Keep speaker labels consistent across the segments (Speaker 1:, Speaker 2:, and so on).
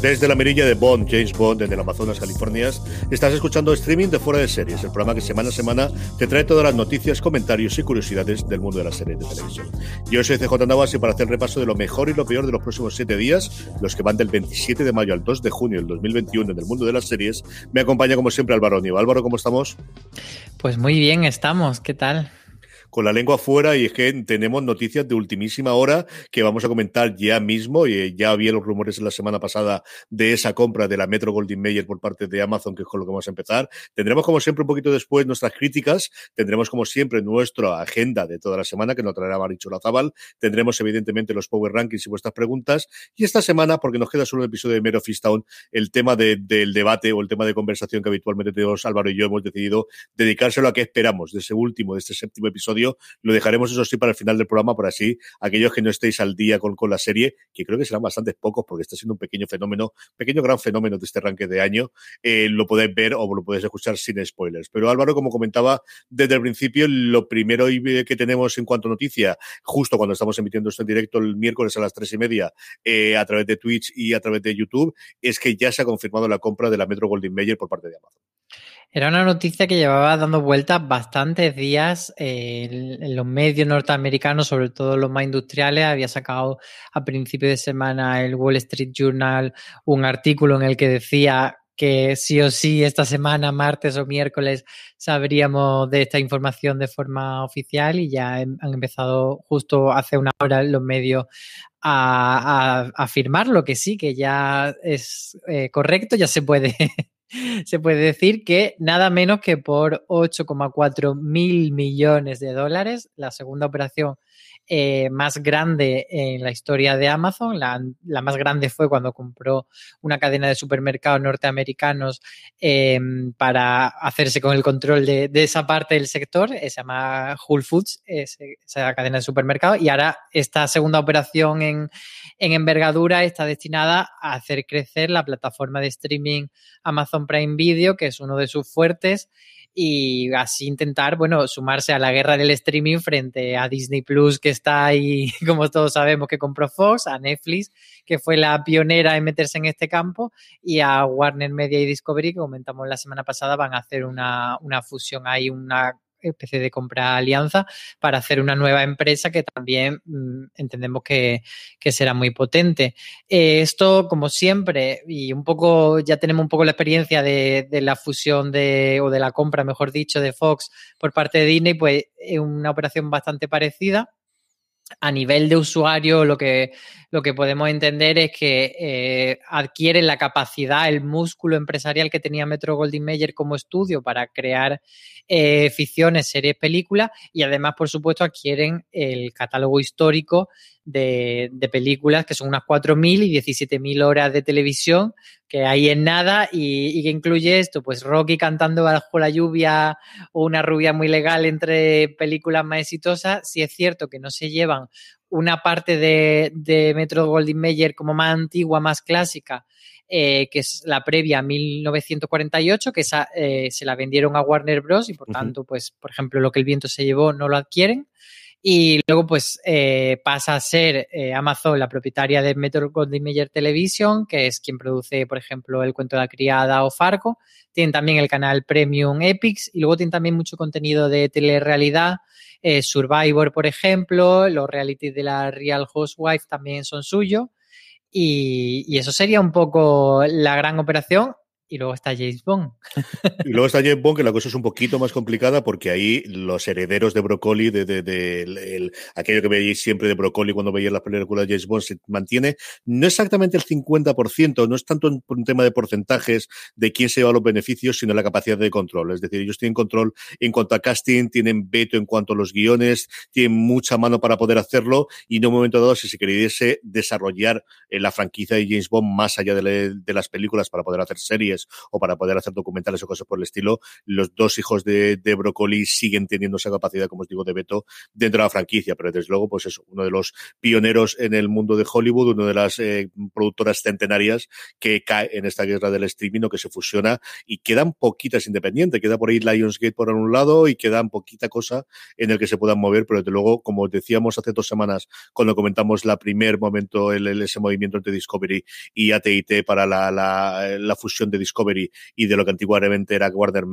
Speaker 1: Desde la mirilla de Bond, James Bond, desde el Amazonas, California, estás escuchando streaming de Fuera de Series, el programa que semana a semana te trae todas las noticias, comentarios y curiosidades del mundo de las series de televisión. Yo soy CJ Navas y para hacer repaso de lo mejor y lo peor de los próximos siete días, los que van del 27 de mayo al 2 de junio del 2021 en el mundo de las series, me acompaña como siempre Álvaro Nío. Álvaro, ¿cómo estamos?
Speaker 2: Pues muy bien estamos, ¿qué tal?
Speaker 1: Con la lengua afuera y es que tenemos noticias de ultimísima hora que vamos a comentar ya mismo. Y eh, ya había los rumores en la semana pasada de esa compra de la Metro Goldwyn Mayer por parte de Amazon, que es con lo que vamos a empezar. Tendremos, como siempre, un poquito después nuestras críticas. Tendremos, como siempre, nuestra agenda de toda la semana que nos traerá Maricho Lazabal. Tendremos, evidentemente, los Power Rankings y vuestras preguntas. Y esta semana, porque nos queda solo un episodio de Mero Fistown, el tema del debate o el tema de conversación que habitualmente tenemos Álvaro y yo hemos decidido dedicárselo a qué esperamos de ese último, de este séptimo episodio lo dejaremos, eso sí, para el final del programa, por así, aquellos que no estéis al día con, con la serie, que creo que serán bastante pocos, porque está siendo un pequeño fenómeno, pequeño gran fenómeno de este arranque de año, eh, lo podéis ver o lo podéis escuchar sin spoilers. Pero Álvaro, como comentaba desde el principio, lo primero que tenemos en cuanto a noticia, justo cuando estamos emitiendo esto en directo el miércoles a las tres y media, eh, a través de Twitch y a través de YouTube, es que ya se ha confirmado la compra de la Metro Goldwyn Mayer por parte de Amazon.
Speaker 2: Era una noticia que llevaba dando vueltas bastantes días eh, en, los medios norteamericanos, sobre todo los más industriales. Había sacado a principio de semana el Wall Street Journal un artículo en el que decía que sí o sí esta semana, martes o miércoles, sabríamos de esta información de forma oficial y ya han empezado justo hace una hora los medios a, afirmar lo que sí, que ya es eh, correcto, ya se puede se puede decir que nada menos que por 8,4 mil millones de dólares, la segunda operación eh, más grande en la historia de Amazon. La, más grande fue cuando compró una cadena de supermercados norteamericanos em, para hacerse con el control de, esa parte del sector. Eh, se llama Whole Foods, esa cadena de supermercados. Y ahora esta segunda operación en, en envergadura está destinada a hacer crecer la plataforma de streaming Amazon Prime Video, que es uno de sus fuertes y así intentar, bueno, sumarse a la guerra del streaming frente a Disney Plus, que está ahí, como todos sabemos, que compró Fox, a Netflix, que fue la pionera en meterse en este campo, y a Warner Media y Discovery, que comentamos la semana pasada, van a hacer una, una fusión ahí, una especie de compra alianza para hacer una nueva empresa que también mm, entendemos que, será muy potente. Eh, esto, como siempre, y un poco, ya tenemos un poco la experiencia de, de, la fusión de, o de la compra, mejor dicho, de Fox por parte de Disney, pues es una operación bastante parecida a nivel de usuario, lo que, lo que podemos entender es que eh, adquieren la capacidad, el músculo empresarial que tenía Metro Goldwyn Mayer como estudio para crear eh, ficciones, series, películas y además, por supuesto, adquieren el catálogo histórico de, películas que son unas 4.000 y 17.000 horas de televisión que hay en nada y, y, que incluye esto, pues Rocky cantando bajo la lluvia o una rubia muy legal entre películas más exitosas. Si es cierto que no se llevan una parte de, de Metro Goldwyn Mayer como más antigua, más clásica, eh, que es la previa a 1948, que esa eh, se la vendieron a Warner Bros. y por tanto, pues, por ejemplo, lo que el viento se llevó no lo adquieren. Y luego, pues, eh, pasa a ser Amazon la propietaria de Metro Goldwyn Mayer Television, que es quien produce, por ejemplo, El cuento de la criada o Fargo. Tienen también el canal Premium Epics y luego tienen también mucho contenido de telerrealidad eh, Survivor, por ejemplo, los realities de la Real Housewife también son suyos. Y, y, eso sería un poco la gran operación y luego está James Bond.
Speaker 1: Y luego está James Bond, que la cosa es un poquito más complicada porque ahí los herederos de Broccoli, de, de, aquello que veíais siempre de Broccoli cuando veíais las películas de James Bond, se mantiene no exactamente el 50%, no es tanto un, tema de porcentajes de quién se lleva los beneficios, sino la capacidad de control. Es decir, ellos tienen control en cuanto a casting, tienen veto en cuanto a los guiones, tienen mucha mano para poder hacerlo y en un momento dado, si se queriese desarrollar eh, la franquicia de James Bond más allá de, de las películas para poder hacer series o para poder hacer documentales o cosas por el estilo, los dos hijos de, de Broccoli siguen teniendo esa capacidad, como os digo, de veto dentro de la franquicia, pero desde luego, pues es uno de los pioneros en el mundo de Hollywood, una de las eh, productoras centenarias que cae en esta guerra del streaming o que se fusiona y quedan poquitas independientes, queda por ahí Lionsgate por un lado y quedan poquita cosa en el que se puedan mover, pero desde luego, como decíamos hace dos semanas cuando comentamos la primer momento, el, ese movimiento entre Discovery y AT&T para la, la, la, fusión de Discovery y de lo que antiguamente era Warner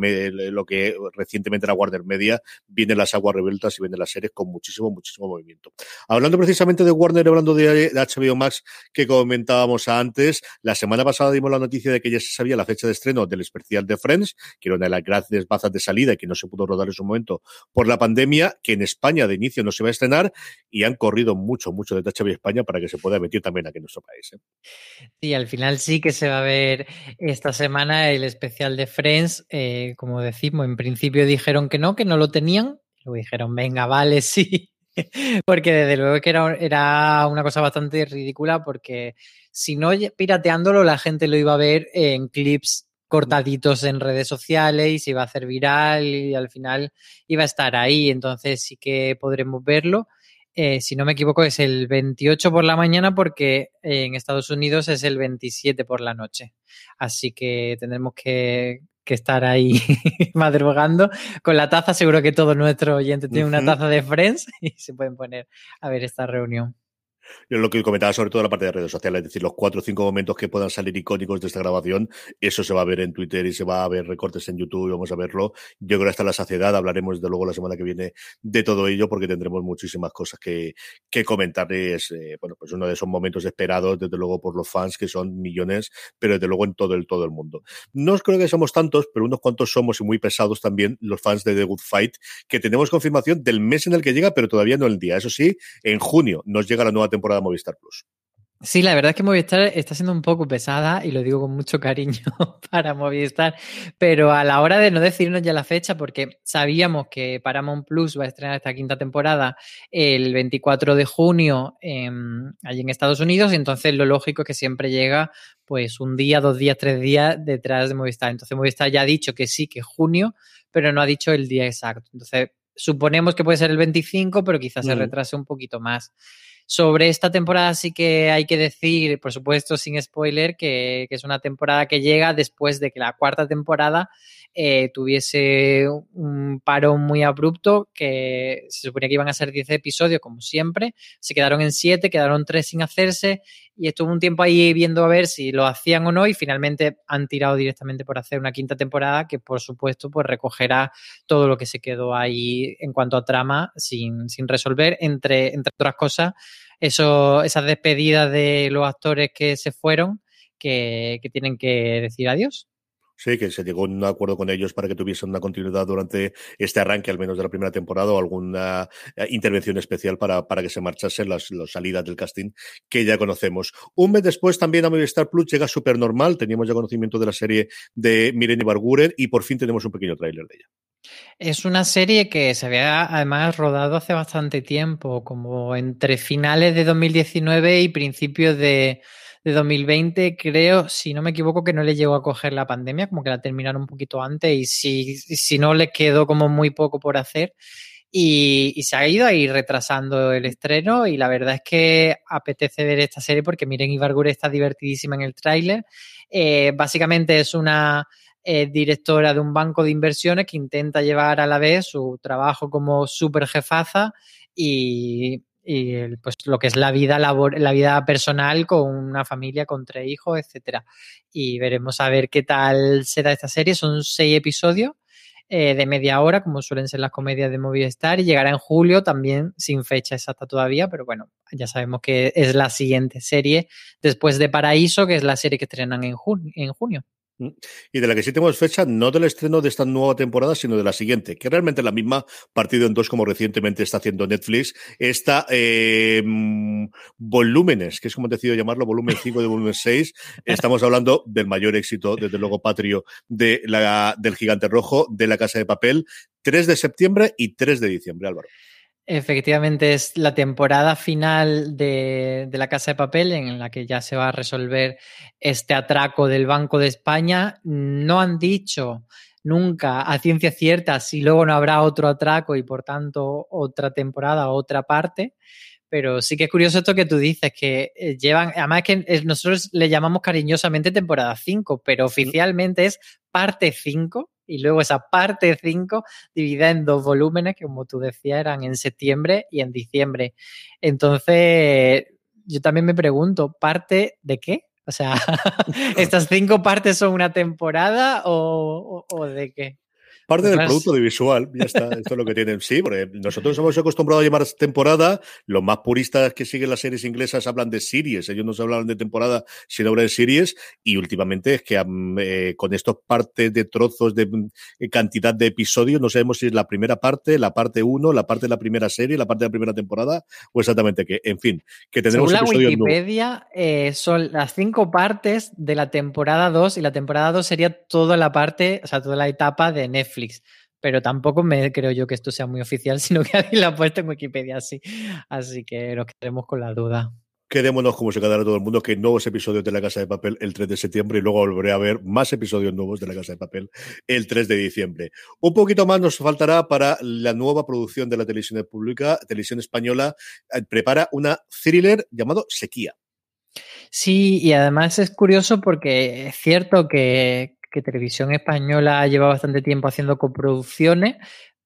Speaker 1: lo que recientemente era Warner Media, vienen las aguas revueltas y vienen las series con muchísimo, muchísimo movimiento. Hablando precisamente de Warner, hablando de HBO Max que comentábamos antes, la semana pasada dimos la noticia de que ya se sabía la fecha de estreno del especial de Friends, que era una de las grandes bazas de salida y que no se pudo rodar en su momento por la pandemia, que en España de inicio no se va a estrenar y han corrido mucho, mucho de HBO España para que se pueda emitir también aquí en nuestro país. ¿eh?
Speaker 2: Sí, al final sí que se va a ver esta semana el especial de Friends. Eh, como decimos, en principio dijeron que no, que no lo tenían. Luego dijeron, venga, vale, sí. porque desde luego que era, era una cosa bastante ridícula porque si no pirateándolo la gente lo iba a ver en clips cortaditos en redes sociales y se iba a hacer viral y al final iba a estar ahí. Entonces sí que podremos verlo. Eh, si no me equivoco, es el 28 por la mañana porque en Estados Unidos es el 27 por la noche. Así que tendremos que, que estar ahí madrugando con la taza. Seguro que todos nuestros oyentes tienen una taza de Friends y se pueden poner a ver esta reunión.
Speaker 1: Lo que comentaba sobre todo la parte de redes sociales, es decir, los cuatro o cinco momentos que puedan salir icónicos de esta grabación, eso se va a ver en Twitter y se va a ver recortes en YouTube, vamos a verlo. Yo creo que hasta la saciedad hablaremos de luego la semana que viene de todo ello porque tendremos muchísimas cosas que, que comentar. Es, eh, bueno, pues uno de esos momentos esperados, desde luego, por los fans, que son millones, pero desde luego en todo el, todo el mundo. No creo que somos tantos, pero unos cuantos somos y muy pesados también los fans de The Good Fight, que tenemos confirmación del mes en el que llega, pero todavía no el día. Eso sí, en junio nos llega la nueva temporada temporada Movistar Plus.
Speaker 2: Sí, la verdad es que Movistar está siendo un poco pesada y lo digo con mucho cariño para Movistar, pero a la hora de no decirnos ya la fecha, porque sabíamos que Paramount Plus va a estrenar esta quinta temporada el 24 de junio allí en Estados Unidos, y entonces lo lógico es que siempre llega pues un día, dos días, tres días detrás de Movistar. Entonces Movistar ya ha dicho que sí, que es junio, pero no ha dicho el día exacto. Entonces suponemos que puede ser el 25, pero quizás se mm. retrase un poquito más. Sobre esta temporada sí que hay que decir, por supuesto, sin spoiler, que, es una temporada que llega después de que la cuarta temporada eh, tuviese un paro muy abrupto, que se suponía que iban a ser 10 episodios, como siempre. Se quedaron en 7, quedaron 3 sin hacerse y estuvo un tiempo ahí viendo a ver si lo hacían o no y finalmente han tirado directamente por hacer una quinta temporada que por supuesto pues recogerá todo lo que se quedó ahí en cuanto a trama sin, sin resolver entre, entre otras cosas eso, esas despedidas de los actores que se fueron que, que tienen que decir adiós.
Speaker 1: Sí, que se llegó a un acuerdo con ellos para que tuviesen una continuidad durante este arranque, al menos de la primera temporada, o alguna eh, intervención especial para, para que se marchasen las, las, salidas del casting que ya conocemos. Un mes después también a Movistar Plus llega Supernormal, teníamos ya conocimiento de la serie de Mireni Barguren y por fin tenemos un pequeño tráiler de ella.
Speaker 2: Es una serie que se había además rodado hace bastante tiempo, como entre finales de 2019 y principios de, de 2020, creo, si no me equivoco, que no le llegó a coger la pandemia, como que la terminaron un poquito antes y si, si no le quedó como muy poco por hacer. Y, y, se ha ido ahí retrasando el estreno y la verdad es que apetece ver esta serie porque miren Ibargure está divertidísima en el tráiler. Eh, básicamente es una eh, directora de un banco de inversiones que intenta llevar a la vez su trabajo como super jefaza y, y pues lo que es la vida labor, la vida personal con una familia con tres hijos, etcétera. Y veremos a ver qué tal será esta serie. Son seis episodios eh, de media hora, como suelen ser las comedias de Movistar, y llegará en julio también sin fecha exacta todavía, pero bueno, ya sabemos que es la siguiente serie después de Paraíso, que es la serie que estrenan en, en junio.
Speaker 1: Mm. Y de la que sí tenemos fecha, no del estreno de esta nueva temporada, sino de la siguiente, que realmente es la misma, partido en dos, como recientemente está haciendo Netflix. Esta eh, volúmenes, que es como he decidido llamarlo, volumen 5 de volumen 6. Estamos hablando del mayor éxito, desde luego, patrio de la, del gigante rojo, de la casa de papel, 3 de septiembre y 3 de diciembre, Álvaro.
Speaker 2: Efectivamente, es la temporada final de, de, La Casa de Papel en la que ya se va a resolver este atraco del Banco de España. No han dicho nunca a ciencia cierta si luego no habrá otro atraco y por tanto otra temporada, otra parte. Pero sí que es curioso esto que tú dices, que eh, llevan, además que eh, nosotros le llamamos cariñosamente temporada 5, pero oficialmente es parte 5 y luego esa parte 5 dividida en dos volúmenes que como tú decías eran en septiembre y en diciembre. Entonces, yo también me pregunto, ¿parte de qué? O sea, ¿estas cinco partes son una temporada o, o, o de qué?
Speaker 1: Parte del producto de visual, ya está, esto es lo que tienen. Sí, porque nosotros hemos acostumbrado a llamar temporada, los más puristas que siguen las series inglesas hablan de series, ellos no se hablan de temporada, sino de series, y últimamente es que eh, con estos partes de trozos de eh, cantidad de episodios, no sabemos si es la primera parte, la parte uno, la parte de la primera serie, la parte de la primera temporada, o exactamente qué. En fin, que tendremos
Speaker 2: Según la Wikipedia, eh, son las cinco partes de la temporada 2, y la temporada 2 sería toda la parte, o sea, toda la etapa de Netflix pero tampoco me creo yo que esto sea muy oficial, sino que alguien lo ha puesto en Wikipedia así. Así que nos quedemos con la duda.
Speaker 1: Quedémonos como se quedará todo el mundo, que nuevos episodios de La Casa de Papel el 3 de septiembre y luego volveré a ver más episodios nuevos de La Casa de Papel el 3 de diciembre. Un poquito más nos faltará para la nueva producción de la televisión pública, televisión española, eh, prepara una thriller llamado Sequía.
Speaker 2: Sí, y además es curioso porque es cierto que, que Televisión Española lleva bastante tiempo haciendo coproducciones,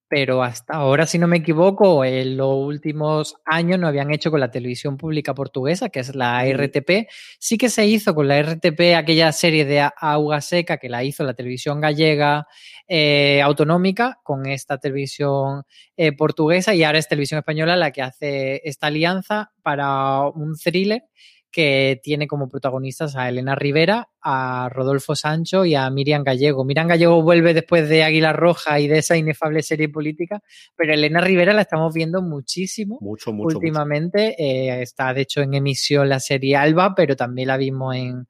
Speaker 2: pero hasta ahora, si no me equivoco, en los últimos años no habían hecho con la televisión pública portuguesa, que es la RTP. Sí que se hizo con la RTP aquella serie de Agua Seca que la hizo la televisión gallega eh, autonómica con esta televisión eh, portuguesa y ahora es televisión española la que hace esta alianza para un thriller que tiene como protagonistas a Elena Rivera, a Rodolfo Sancho y a Miriam Gallego. Miriam Gallego vuelve después de Águila Roja y de esa inefable serie política, pero Elena Rivera la estamos viendo muchísimo.
Speaker 1: Mucho, mucho.
Speaker 2: Últimamente eh, está, de hecho, en emisión la serie Alba, pero también la vimos en,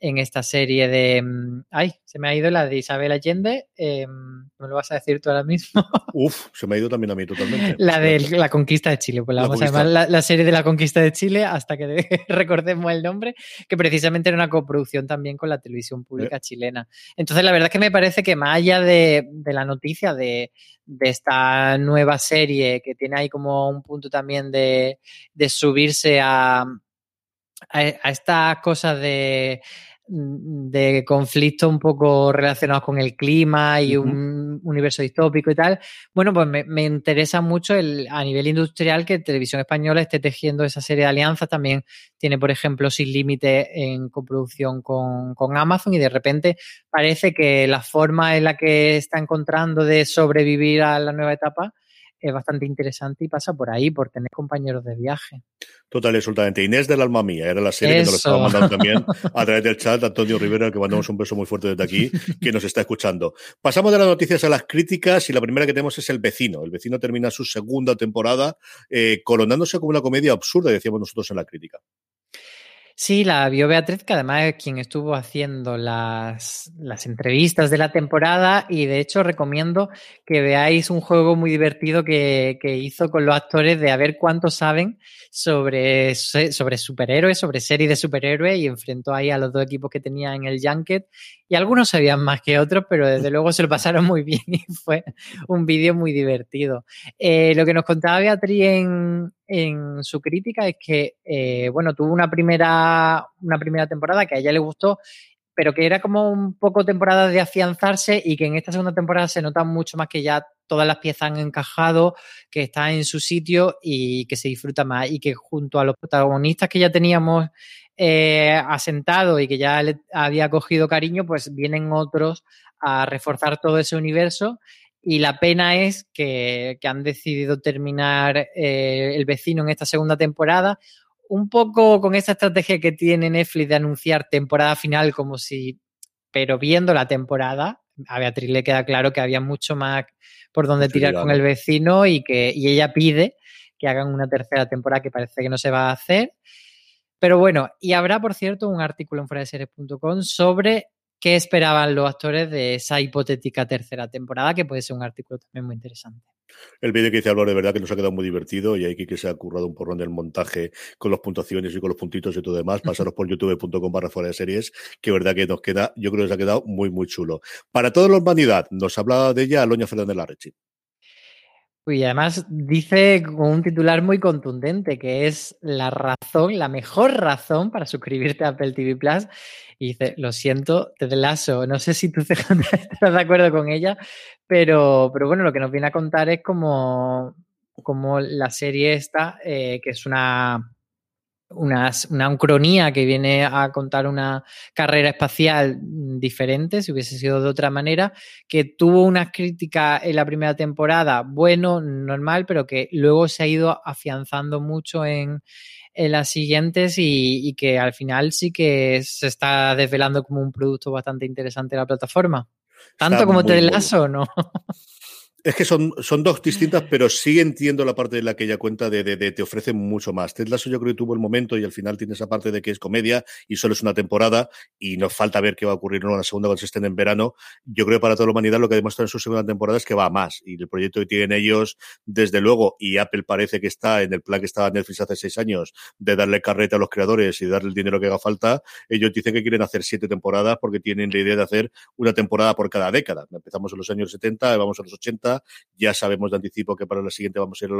Speaker 2: en esta serie de. Mm, ay, se me ha ido la de Isabel Allende. Eh, ¿Me lo vas a decir tú ahora mismo?
Speaker 1: Uf, se me ha ido también a mí totalmente.
Speaker 2: La de la conquista de Chile. Pues la, vamos a llamar la, serie de la conquista de Chile hasta que recordemos el nombre, que precisamente era una coproducción también con la televisión pública eh. chilena. Entonces, la verdad es que me parece que más allá de, de la noticia de, de esta nueva serie que tiene ahí como un punto también de, de subirse a, a, a estas cosas de de conflictos un poco relacionados con el clima y un universo distópico y tal. Bueno, pues me, interesa mucho el, a nivel industrial que Televisión Española esté tejiendo esa serie de alianzas. También tiene, por ejemplo, Sin Límite en coproducción con, con Amazon y de repente parece que la forma en la que está encontrando de sobrevivir a la nueva etapa es bastante interesante y pasa por ahí, por tener compañeros de viaje.
Speaker 1: Total, absolutamente. Inés del alma mía, era la serie que nos estaba mandando también a través del chat, Antonio Rivera, que mandamos un beso muy fuerte desde aquí, que nos está escuchando. Pasamos de las noticias a las críticas y la primera que tenemos es El Vecino. El Vecino termina su segunda temporada eh, coronándose como una comedia absurda, decíamos nosotros en la crítica.
Speaker 2: Sí, la vio Beatriz, que además es quien estuvo haciendo las, las, entrevistas de la temporada y de hecho recomiendo que veáis un juego muy divertido que, que hizo con los actores de a ver cuántos saben sobre, sobre superhéroes, sobre series de superhéroes y enfrentó ahí a los dos equipos que tenía en el Junket y algunos sabían más que otros, pero desde luego se lo pasaron muy bien y fue un vídeo muy divertido. Eh, lo que nos contaba Beatriz en, en su crítica es que, eh, bueno, tuvo una primera, una primera temporada que a ella le gustó, pero que era como un poco temporada de afianzarse y que en esta segunda temporada se nota mucho más que ya todas las piezas han encajado, que está en su sitio y que se disfruta más y que junto a los protagonistas que ya teníamos eh, asentados y que ya le había cogido cariño, pues vienen otros a reforzar todo ese universo y la pena es que, han decidido terminar eh, el vecino en esta segunda temporada, un poco con esa estrategia que tiene Netflix de anunciar temporada final como si, pero viendo la temporada, a Beatriz le queda claro que había mucho más por donde tirar con el vecino y que y ella pide que hagan una tercera temporada que parece que no se va a hacer. Pero bueno, y habrá, por cierto, un artículo en fueradeseries.com sobre qué esperaban los actores de esa hipotética tercera temporada, que puede ser un artículo también muy interesante.
Speaker 1: El vídeo que dice Álvaro de verdad que nos ha quedado muy divertido y hay que se ha currado un porrón del montaje con las puntuaciones y con los puntitos y todo demás. Pasaros por youtube.com barra fuera de series, que verdad que nos queda, yo creo que se ha quedado muy, muy chulo. Para toda la humanidad, nos habla de ella Aloña Fernández Larrechi.
Speaker 2: Y además dice con un titular muy contundente que es la razón, la mejor razón para suscribirte a Apple TV Plus. Y dice, lo siento, te Lasso. No sé si tú estás de acuerdo con ella, pero, pero bueno, lo que nos viene a contar es como, como la serie esta, eh, que es una una, una que viene a contar una carrera espacial diferente, si hubiese sido de otra manera, que tuvo unas críticas en la primera temporada, bueno, normal, pero que luego se ha ido afianzando mucho en, en las siguientes y, que al final sí que se está desvelando como un producto bastante interesante la plataforma. Tanto como te Lasso, ¿no?
Speaker 1: Es que son, son dos distintas, pero sí entiendo la parte de la que ella cuenta de, de, te ofrece mucho más. Ted Lasso yo creo que tuvo el momento y al final tiene esa parte de que es comedia y solo es una temporada y nos falta ver qué va a ocurrir en la segunda cuando se estén en verano. Yo creo que para toda la humanidad lo que demuestra en su segunda temporada es que va más y el proyecto que tienen ellos, desde luego, y Apple parece que está en el plan que estaba Netflix hace seis años de darle carreta a los creadores y darle el dinero que haga falta, ellos dicen que quieren hacer siete temporadas porque tienen la idea de hacer una temporada por cada década. Empezamos en los años 70, vamos a los 80, ya sabemos de anticipo que para la siguiente vamos a ir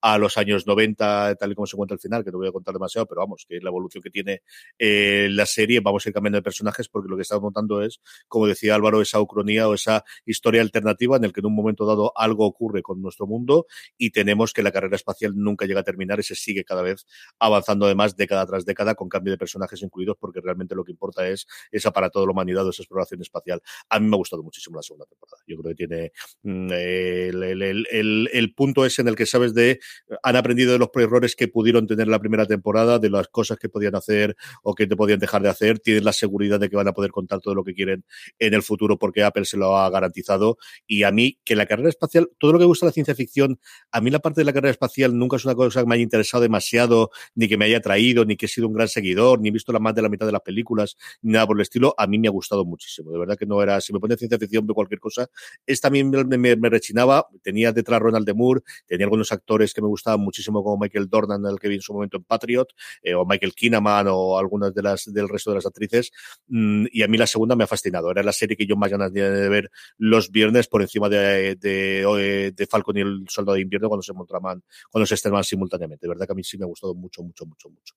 Speaker 1: a, los años 90, tal y como se cuenta al final, que no voy a contar demasiado, pero vamos, que es la evolución que tiene eh, la serie, vamos a ir cambiando de personajes porque lo que estamos montando es, como decía Álvaro, esa ucronía o esa historia alternativa en el que en un momento dado algo ocurre con nuestro mundo y tenemos que la carrera espacial nunca llega a terminar y se sigue cada vez avanzando además década tras década con cambio de personajes incluidos porque realmente lo que importa es esa para toda la humanidad esa exploración espacial. A mí me ha gustado muchísimo la segunda temporada. Yo creo que tiene mm, eh, el, punto es en el que sabes de, han aprendido de los errores que pudieron tener en la primera temporada, de las cosas que podían hacer o que te podían dejar de hacer, tienen la seguridad de que van a poder contar todo lo que quieren en el futuro porque Apple se lo ha garantizado. Y a mí, que la carrera espacial, todo lo que gusta la ciencia ficción, a mí la parte de la carrera espacial nunca es una cosa que me haya interesado demasiado, ni que me haya traído, ni que he sido un gran seguidor, ni he visto la más de la mitad de las películas, nada por el estilo. A mí me ha gustado muchísimo. De verdad que no era, si me pone ciencia ficción de cualquier cosa, esta también me rechinaba tenía detrás Ronald de Moore, tenía algunos actores que me gustaban muchísimo como Michael Dornan, el que vi en su momento en Patriot, eh, o Michael Kinnaman o algunas de las del resto de las actrices, mm, y a mí la segunda me ha fascinado, era la serie que yo más ganas tenía de ver los viernes por encima de, de, de, Falcon y el Soldado de Invierno cuando se montaban, cuando se estrenaban simultáneamente, de verdad que a mí sí me ha gustado mucho, mucho, mucho, mucho.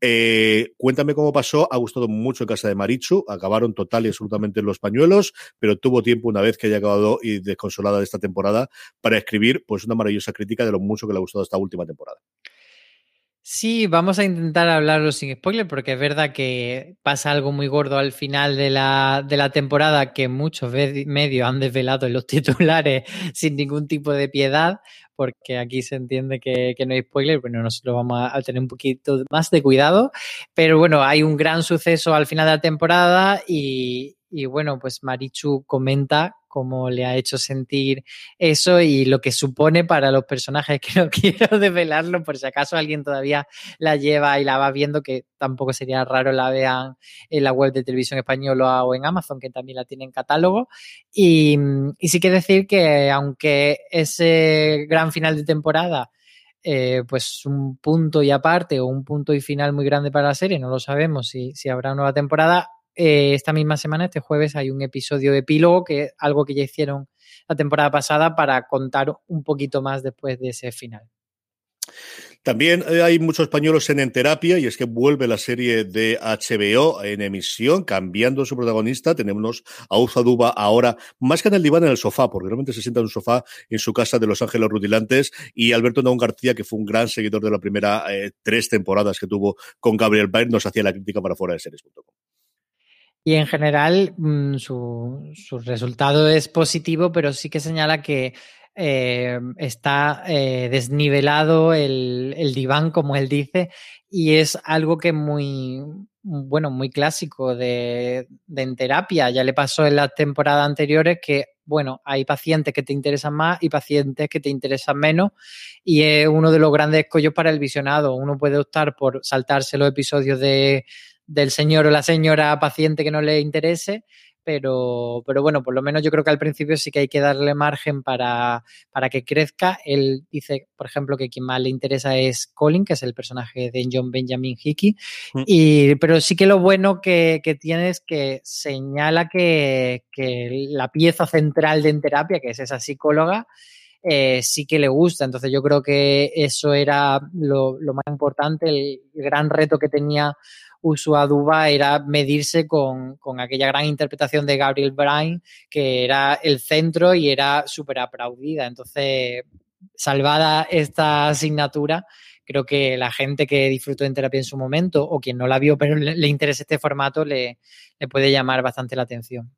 Speaker 1: Eh, cuéntame cómo pasó, ha gustado mucho en casa de Marichu, acabaron total y absolutamente los pañuelos, pero tuvo tiempo una vez que haya acabado y desconsolada de esta temporada para escribir pues una maravillosa crítica de lo mucho que le ha gustado esta última temporada.
Speaker 2: Sí, vamos a intentar hablarlo sin spoiler porque es verdad que pasa algo muy gordo al final de la, de la temporada que muchos medios han desvelado en los titulares sin ningún tipo de piedad porque aquí se entiende que, no hay spoiler, bueno, nosotros vamos a, tener un poquito más de cuidado, pero bueno, hay un gran suceso al final de la temporada y, y bueno, pues Marichu comenta cómo le ha hecho sentir eso y lo que supone para los personajes, que no quiero desvelarlo por si acaso alguien todavía la lleva y la va viendo, que tampoco sería raro la vean en la web de televisión española o en Amazon, que también la tiene en catálogo. Y, y sí que decir que aunque ese gran final de temporada eh, pues un punto y aparte o un punto y final muy grande para la serie, no lo sabemos si, si habrá nueva temporada, eh, esta misma semana, este jueves, hay un episodio de epílogo, que es algo que ya hicieron la temporada pasada para contar un poquito más después de ese final.
Speaker 1: También eh, hay muchos españoles en, terapia y es que vuelve la serie de HBO en emisión, cambiando su protagonista. Tenemos a Uza Duba ahora, más que en el diván, en el sofá, porque realmente se sienta en un sofá en su casa de Los Ángeles Rudilantes, y Alberto Naón García, que fue un gran seguidor de la primera eh, tres temporadas que tuvo con Gabriel Bayer, nos hacía la crítica para fuera de series.com.
Speaker 2: Y en general mm, su, su, resultado es positivo, pero sí que señala que eh, está eh, desnivelado el, el, diván, como él dice, y es algo que muy, bueno, muy clásico de, de, en terapia. Ya le pasó en las temporadas anteriores que, bueno, hay pacientes que te interesan más y pacientes que te interesan menos, y es uno de los grandes escollos para el visionado. Uno puede optar por saltarse los episodios de del señor o la señora paciente que no le interese, pero, pero bueno, por lo menos yo creo que al principio sí que hay que darle margen para, para que crezca. Él dice, por ejemplo, que quien más le interesa es Colin, que es el personaje de John Benjamin Hickey, mm. y, pero sí que lo bueno que, que tiene es que señala que, que la pieza central de En Terapia, que es esa psicóloga, eh, sí que le gusta. Entonces yo creo que eso era lo, lo más importante, el, gran reto que tenía Duba era medirse con, con, aquella gran interpretación de Gabriel Bryan, que era el centro y era súper aplaudida. Entonces, salvada esta asignatura, creo que la gente que disfrutó en terapia en su momento o quien no la vio pero le, le interesa este formato le, le puede llamar bastante la atención.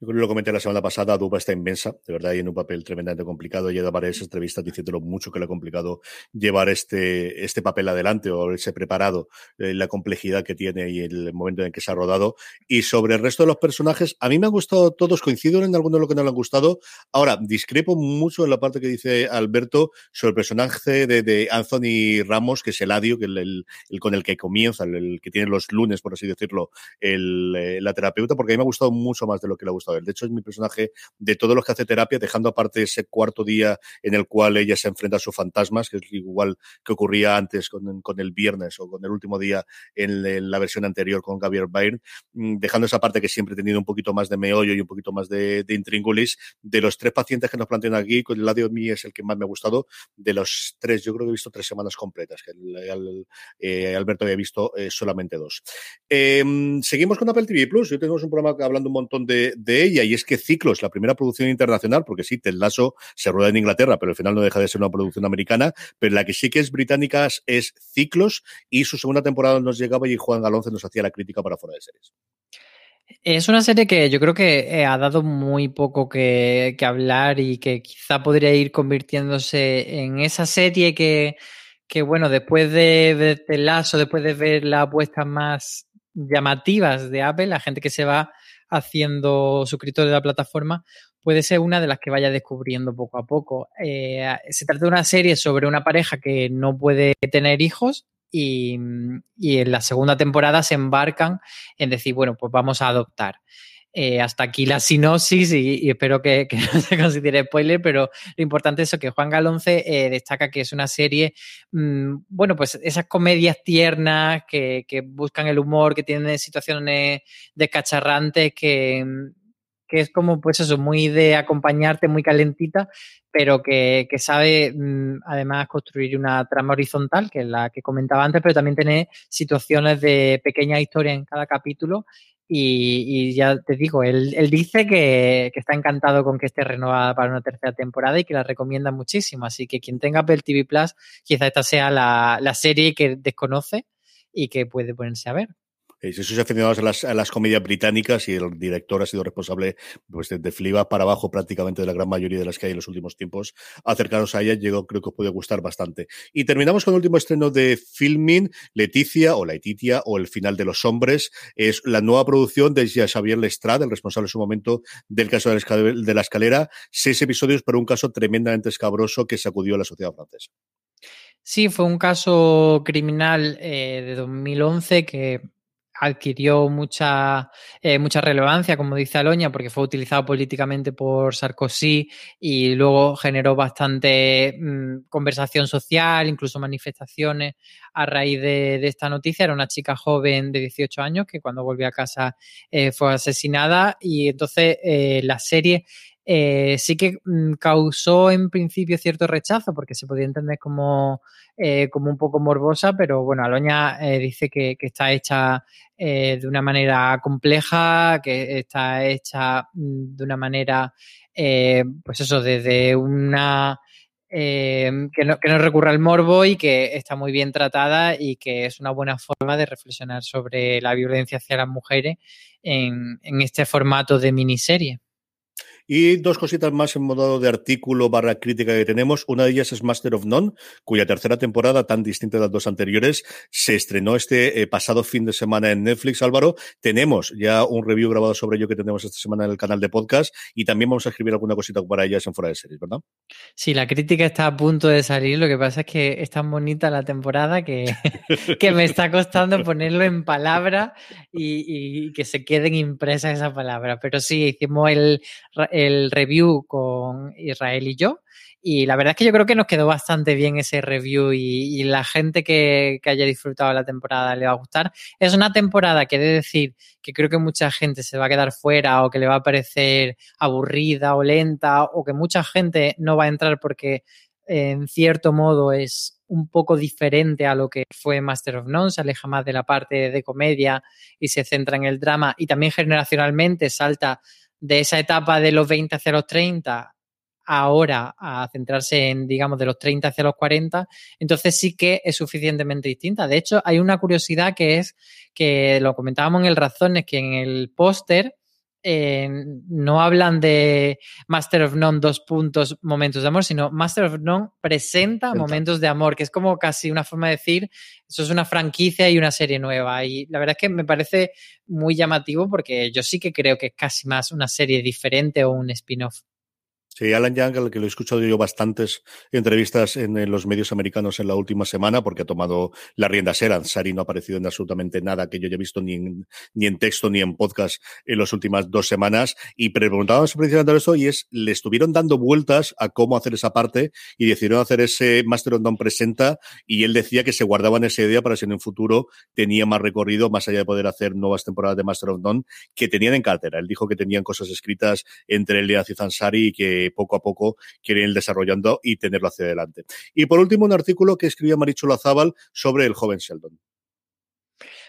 Speaker 1: Yo creo que lo comenté la semana pasada, Duba está inmensa, de verdad, y en un papel tremendamente complicado. Y he dado varias entrevistas diciéndolo mucho que le ha complicado llevar este, este papel adelante o haberse preparado, eh, la complejidad que tiene y el momento en que se ha rodado. Y sobre el resto de los personajes, a mí me han gustado todos, coincido en algunos de lo que no le han gustado. Ahora, discrepo mucho en la parte que dice Alberto sobre el personaje de, de Anthony Ramos, que es el adio, que el, el, el con el que comienza, el, que tiene los lunes, por así decirlo, el, eh, la terapeuta, porque a mí me ha gustado mucho más de lo que le ha gustado de hecho, es mi personaje de todos los que hace terapia, dejando aparte ese cuarto día en el cual ella se enfrenta a sus fantasmas, que es igual que ocurría antes con, con el viernes o con el último día en, la versión anterior con Gabriel Byrne, mm, dejando esa parte que siempre he tenido un poquito más de meollo y un poquito más de, de intríngulis. De los tres pacientes que nos plantean aquí, con el de mí es el que más me ha gustado. De los tres, yo creo que he visto tres semanas completas, que eh, Alberto había visto eh, solamente dos. Eh, seguimos con Apple TV Plus. Yo tenemos un programa hablando un montón de ella y es que Ciclos, la primera producción internacional, porque sí, Ted Lasso se rueda en Inglaterra, pero al final no deja de ser una producción americana, pero la que sí que es británica es Ciclos y su segunda temporada nos llegaba y Juan Galonce nos hacía la crítica para fuera de series.
Speaker 2: Es una serie que yo creo que eh, ha dado muy poco que, hablar y que quizá podría ir convirtiéndose en esa serie que, que bueno, después de, de Ted Lasso, después de ver las apuestas más llamativas de Apple, la gente que se va haciendo suscriptor de la plataforma, puede ser una de las que vaya descubriendo poco a poco. Eh, se trata de una serie sobre una pareja que no puede tener hijos y, y, en la segunda temporada se embarcan en decir, bueno, pues vamos a adoptar. Eh, hasta aquí la sinopsis y, espero que, no se considere spoiler, pero lo importante es eso, que Juan Galonce eh, destaca que es una serie, mmm, bueno, pues esas comedias tiernas que, buscan el humor, que tienen situaciones descacharrantes, que, que es como, pues eso, muy de acompañarte, muy calentita, pero que, sabe mmm, además construir una trama horizontal, que es la que comentaba antes, pero también tiene situaciones de pequeñas historias en cada capítulo y, y, ya te digo, él, él dice que, que, está encantado con que esté renovada para una tercera temporada y que la recomienda muchísimo. Así que quien tenga Apple TV Plus, quizá esta sea la, la serie que desconoce y que puede ponerse a ver.
Speaker 1: Esos aficionados a las, a las, comedias británicas y el director ha sido responsable pues, de, Fliba para abajo prácticamente de la gran mayoría de las que hay en los últimos tiempos. Acercaros a ella, yo creo que os puede gustar bastante. Y terminamos con el último estreno de Filmin, Leticia o Letitia o El final de los hombres. Es la nueva producción de Xavier Lestrade, el responsable en su momento del caso de la escalera. Seis episodios por un caso tremendamente escabroso que sacudió a la sociedad francesa.
Speaker 2: Sí, fue un caso criminal eh, de 2011 que adquirió mucha, eh, mucha relevancia, como dice Aloña, porque fue utilizado políticamente por Sarkozy y luego generó bastante mmm, conversación social, incluso manifestaciones a raíz de, de, esta noticia. Era una chica joven de 18 años que cuando volvió a casa eh, fue asesinada y entonces eh, la serie eh, sí que mm, causó en principio cierto rechazo porque se podía entender como, eh, como un poco morbosa, pero bueno, Aloña eh, dice que, está hecha eh, de una manera compleja, que está hecha mm, de una manera, eh, pues eso, desde una... Eh, que, no, que, no, recurra al morbo y que está muy bien tratada y que es una buena forma de reflexionar sobre la violencia hacia las mujeres en, en este formato de miniserie.
Speaker 1: Y dos cositas más en modo de artículo barra crítica que tenemos. Una de ellas es Master of None, cuya tercera temporada, tan distinta de las dos anteriores, se estrenó este eh, pasado fin de semana en Netflix, Álvaro. Tenemos ya un review grabado sobre ello que tenemos esta semana en el canal de podcast y también vamos a escribir alguna cosita para ellas en fuera de series, ¿verdad?
Speaker 2: Sí, la crítica está a punto de salir. Lo que pasa es que es tan bonita la temporada que, que me está costando ponerlo en palabra y, y que se queden impresas esa palabra. Pero sí, hicimos el, el review con Israel y yo. Y la verdad es que yo creo que nos quedó bastante bien ese review y, la gente que, que, haya disfrutado la temporada le va a gustar. Es una temporada que he de decir que creo que mucha gente se va a quedar fuera o que le va a parecer aburrida o lenta o que mucha gente no va a entrar porque en cierto modo es un poco diferente a lo que fue Master of None, se aleja más de la parte de comedia y se centra en el drama y también generacionalmente salta de esa etapa de los 20 hacia los 30 ahora a centrarse en, digamos, de los 30 hacia los 40, entonces sí que es suficientemente distinta. De hecho, hay una curiosidad que es que lo comentábamos en el Razones, que en el póster eh, no hablan de Master of None dos puntos momentos de amor, sino Master of None presenta momentos de amor, que es como casi una forma de decir, eso es una franquicia y una serie nueva. Y la verdad es que me parece muy llamativo porque yo sí que creo que es casi más una serie diferente o un spin-off.
Speaker 1: Sí, Alan Young, al que lo he escuchado yo bastantes entrevistas en, los medios americanos en la última semana, porque ha tomado la rienda Seran. Sari no ha aparecido en absolutamente nada que yo haya visto ni en, ni en texto ni en podcast en las últimas dos semanas. Y preguntábamos precisamente eso y es, le estuvieron dando vueltas a cómo hacer esa parte y decidieron hacer ese Master of None presenta y él decía que se guardaban esa idea para si en un futuro tenía más recorrido, más allá de poder hacer nuevas temporadas de Master of None, que tenían en cartera. Él dijo que tenían cosas escritas entre él y Aziz Ansari y que poco a poco quieren ir desarrollando y tenerlo hacia adelante. Y por último, un artículo que escribió Marichu Lazábal sobre el joven Sheldon.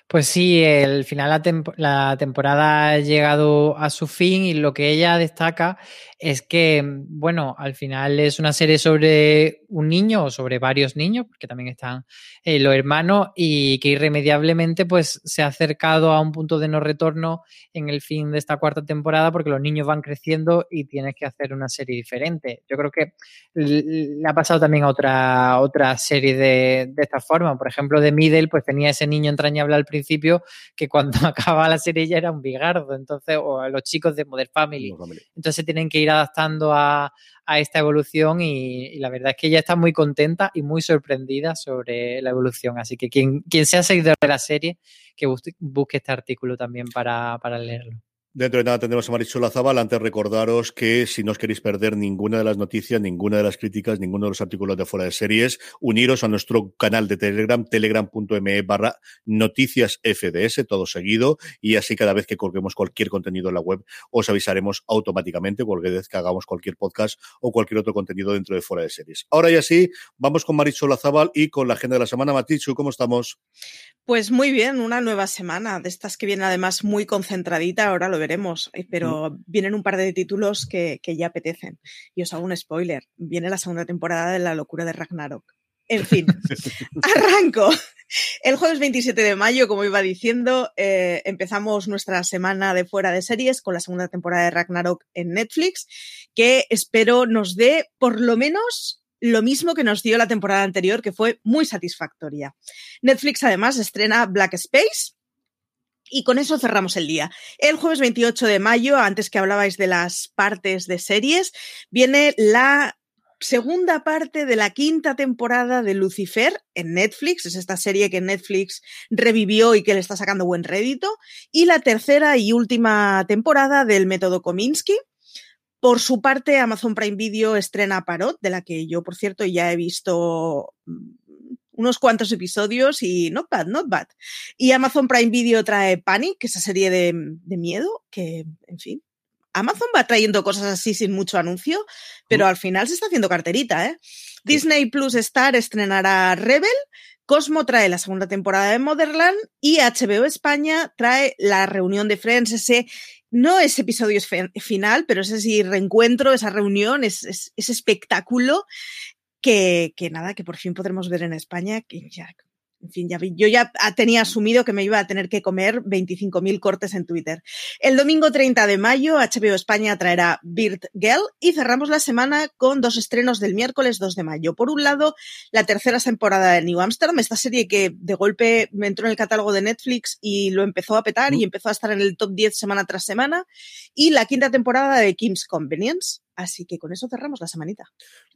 Speaker 2: Pues sí, el final la, temp la, temporada ha llegado a su fin y lo que ella destaca es que, bueno, al final es una serie sobre un niño o sobre varios niños, porque también están eh, los hermanos, y que irremediablemente pues se ha acercado a un punto de no retorno en el fin de esta cuarta temporada porque los niños van creciendo y tienes que hacer una serie diferente. Yo creo que le ha pasado también a otra, otra serie de, de esta forma. Por ejemplo, de Middle, pues tenía ese niño entrañable al principio que cuando acaba la serie ya era un bigardo, entonces, o a los chicos de Modern Family. Entonces tienen que ir adaptando a, a esta evolución y, y, la verdad es que ella está muy contenta y muy sorprendida sobre la evolución. Así que quien, quien sea seguidor de la serie, que busque, busque este artículo también para, para leerlo.
Speaker 1: Dentro de nada tendremos a Marichu Zabal. Antes recordaros que si no os queréis perder ninguna de las noticias, ninguna de las críticas, ninguno de los artículos de fuera de series, uniros a nuestro canal de Telegram, telegram.me barra noticias FDS, todo seguido, y así cada vez que colguemos cualquier contenido en la web, os avisaremos automáticamente cualquier vez que hagamos cualquier podcast o cualquier otro contenido dentro de fuera de series. Ahora y así, vamos con Marichu Zabal y con la agenda de la semana. Matichu, ¿cómo estamos?
Speaker 3: Pues muy bien, una nueva semana, de estas que viene además muy concentradita, ahora lo veremos, pero mm. vienen un par de títulos que, que, ya apetecen. Y os hago un spoiler, viene la segunda temporada de La locura de Ragnarok. En fin, arranco. El jueves 27 de mayo, como iba diciendo, eh, empezamos nuestra semana de fuera de series con la segunda temporada de Ragnarok en Netflix, que espero nos dé por lo menos lo mismo que nos dio la temporada anterior, que fue muy satisfactoria. Netflix además estrena Black Space. Y con eso cerramos el día. El jueves 28 de mayo, antes que hablabais de las partes de series, viene la segunda parte de la quinta temporada de Lucifer en Netflix. Es esta serie que Netflix revivió y que le está sacando buen rédito. Y la tercera y última temporada del método Kominsky. Por su parte, Amazon Prime Video estrena Parot, de la que yo, por cierto, ya he visto unos cuantos episodios y not bad, not bad. Y Amazon Prime Video trae Panic, esa serie de, de miedo, que, en fin, Amazon va trayendo cosas así sin mucho anuncio, pero al final se está haciendo carterita, ¿eh? Disney Plus Star estrenará Rebel, Cosmo trae la segunda temporada de Motherland y HBO España trae la reunión de Friends, ese no es episodio final, pero ese sí reencuentro, esa reunión, ese, ese espectáculo que, que, nada, que por fin podremos ver en España, que ya en fin, ya vi, yo ya tenía asumido que me iba a tener que comer 25.000 cortes en Twitter. El domingo 30 de mayo, HBO España traerá Bird Girl y cerramos la semana con dos estrenos del miércoles 2 de mayo. Por un lado, la tercera temporada de New Amsterdam, esta serie que de golpe me entró en el catálogo de Netflix y lo empezó a petar y empezó a estar en el top 10 semana tras semana. Y la quinta temporada de Kim's Convenience. Así que con eso cerramos la semanita.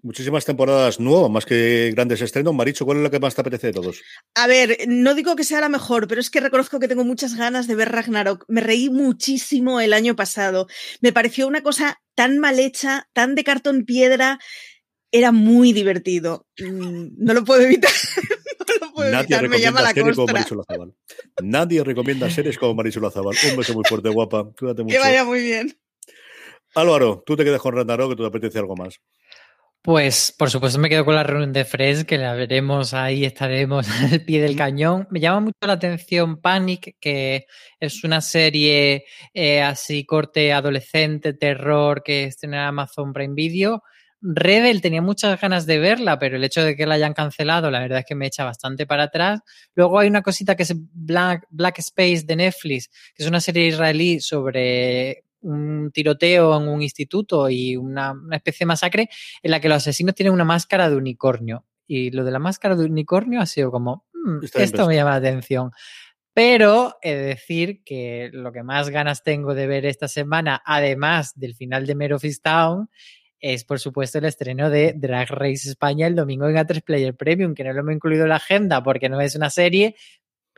Speaker 1: Muchísimas temporadas nuevas, más que grandes estrenos. Maricho, ¿cuál es la que más te apetece de todos?
Speaker 3: A ver, no digo que sea la mejor, pero es que reconozco que tengo muchas ganas de ver Ragnarok. Me reí muchísimo el año pasado. Me pareció una cosa tan mal hecha, tan de cartón piedra. Era muy divertido. Mm, no lo puedo evitar.
Speaker 1: Nadie
Speaker 3: evitar. Me llama la
Speaker 1: series como. Marisol Azabal. Nadie recomienda series como Marisol Azabal. Un beso muy fuerte, guapa. Cuídate mucho.
Speaker 3: Que vaya muy bien.
Speaker 1: Álvaro, tú te quedas con Ragnarok que te apetece algo más.
Speaker 2: Pues, por supuesto, me quedo con la reunión de Fresh, que la veremos ahí, estaremos al pie del cañón. Me llama mucho la atención Panic, que es una serie eh, así corte adolescente, terror, que estrena en Amazon Prime Video. Rebel tenía muchas ganas de verla, pero el hecho de que la hayan cancelado, la verdad es que me echa bastante para atrás. Luego hay una cosita que es Black, Black Space de Netflix, que es una serie israelí sobre un tiroteo en un instituto y una, una, especie de masacre en la que los asesinos tienen una máscara de unicornio. Y lo de la máscara de unicornio ha sido como, mmm, esto me llama la atención. Pero he de decir que lo que más ganas tengo de ver esta semana, además del final de Mare of Town, es por supuesto el estreno de Drag Race España el domingo en A3 Player Premium, que no lo hemos incluido en la agenda porque no es una serie,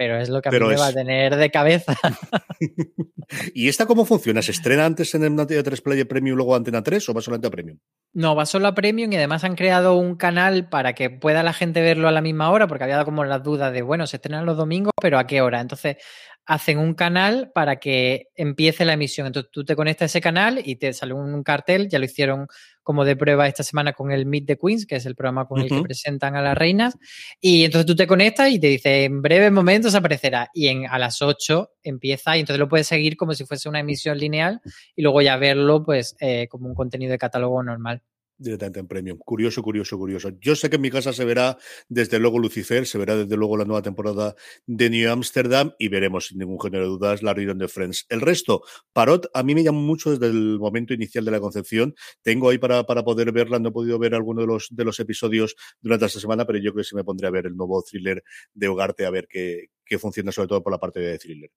Speaker 2: pero es lo que a
Speaker 1: pero
Speaker 2: mí me va a tener de cabeza.
Speaker 1: ¿Y esta cómo funciona? ¿Se estrena antes en el Antena 3 Player Premium y luego Antena 3 o va solamente a Premium?
Speaker 2: No, va solo a Premium y además han creado un canal para que pueda la gente verlo a la misma hora, porque había como las dudas de, bueno, se estrenan los domingos, pero ¿a qué hora? Entonces hacen un canal para que empiece la emisión. Entonces tú te conectas a ese canal y te sale un cartel, ya lo hicieron como de prueba esta semana con el Meet the Queens, que es el programa con uh -huh. el que presentan a las reinas, y entonces tú te conectas y te dice, en breves momentos aparecerá, y en, a las 8 empieza, y entonces lo puedes seguir como si fuese una emisión lineal, y luego ya verlo pues eh, como un contenido de catálogo normal
Speaker 1: directamente en premium. Curioso, curioso, curioso. Yo sé que en mi casa se verá desde luego Lucifer, se verá desde luego la nueva temporada de New Amsterdam y veremos sin ningún género de dudas la reunión de Friends. El resto, Parot, a mí me llama mucho desde el momento inicial de la concepción. Tengo ahí para, para poder verla, no he podido ver alguno de los, de los episodios durante esta semana, pero yo creo que sí me pondré a ver el nuevo thriller de Hogarte, a ver qué, que funciona sobre todo por la parte de thriller.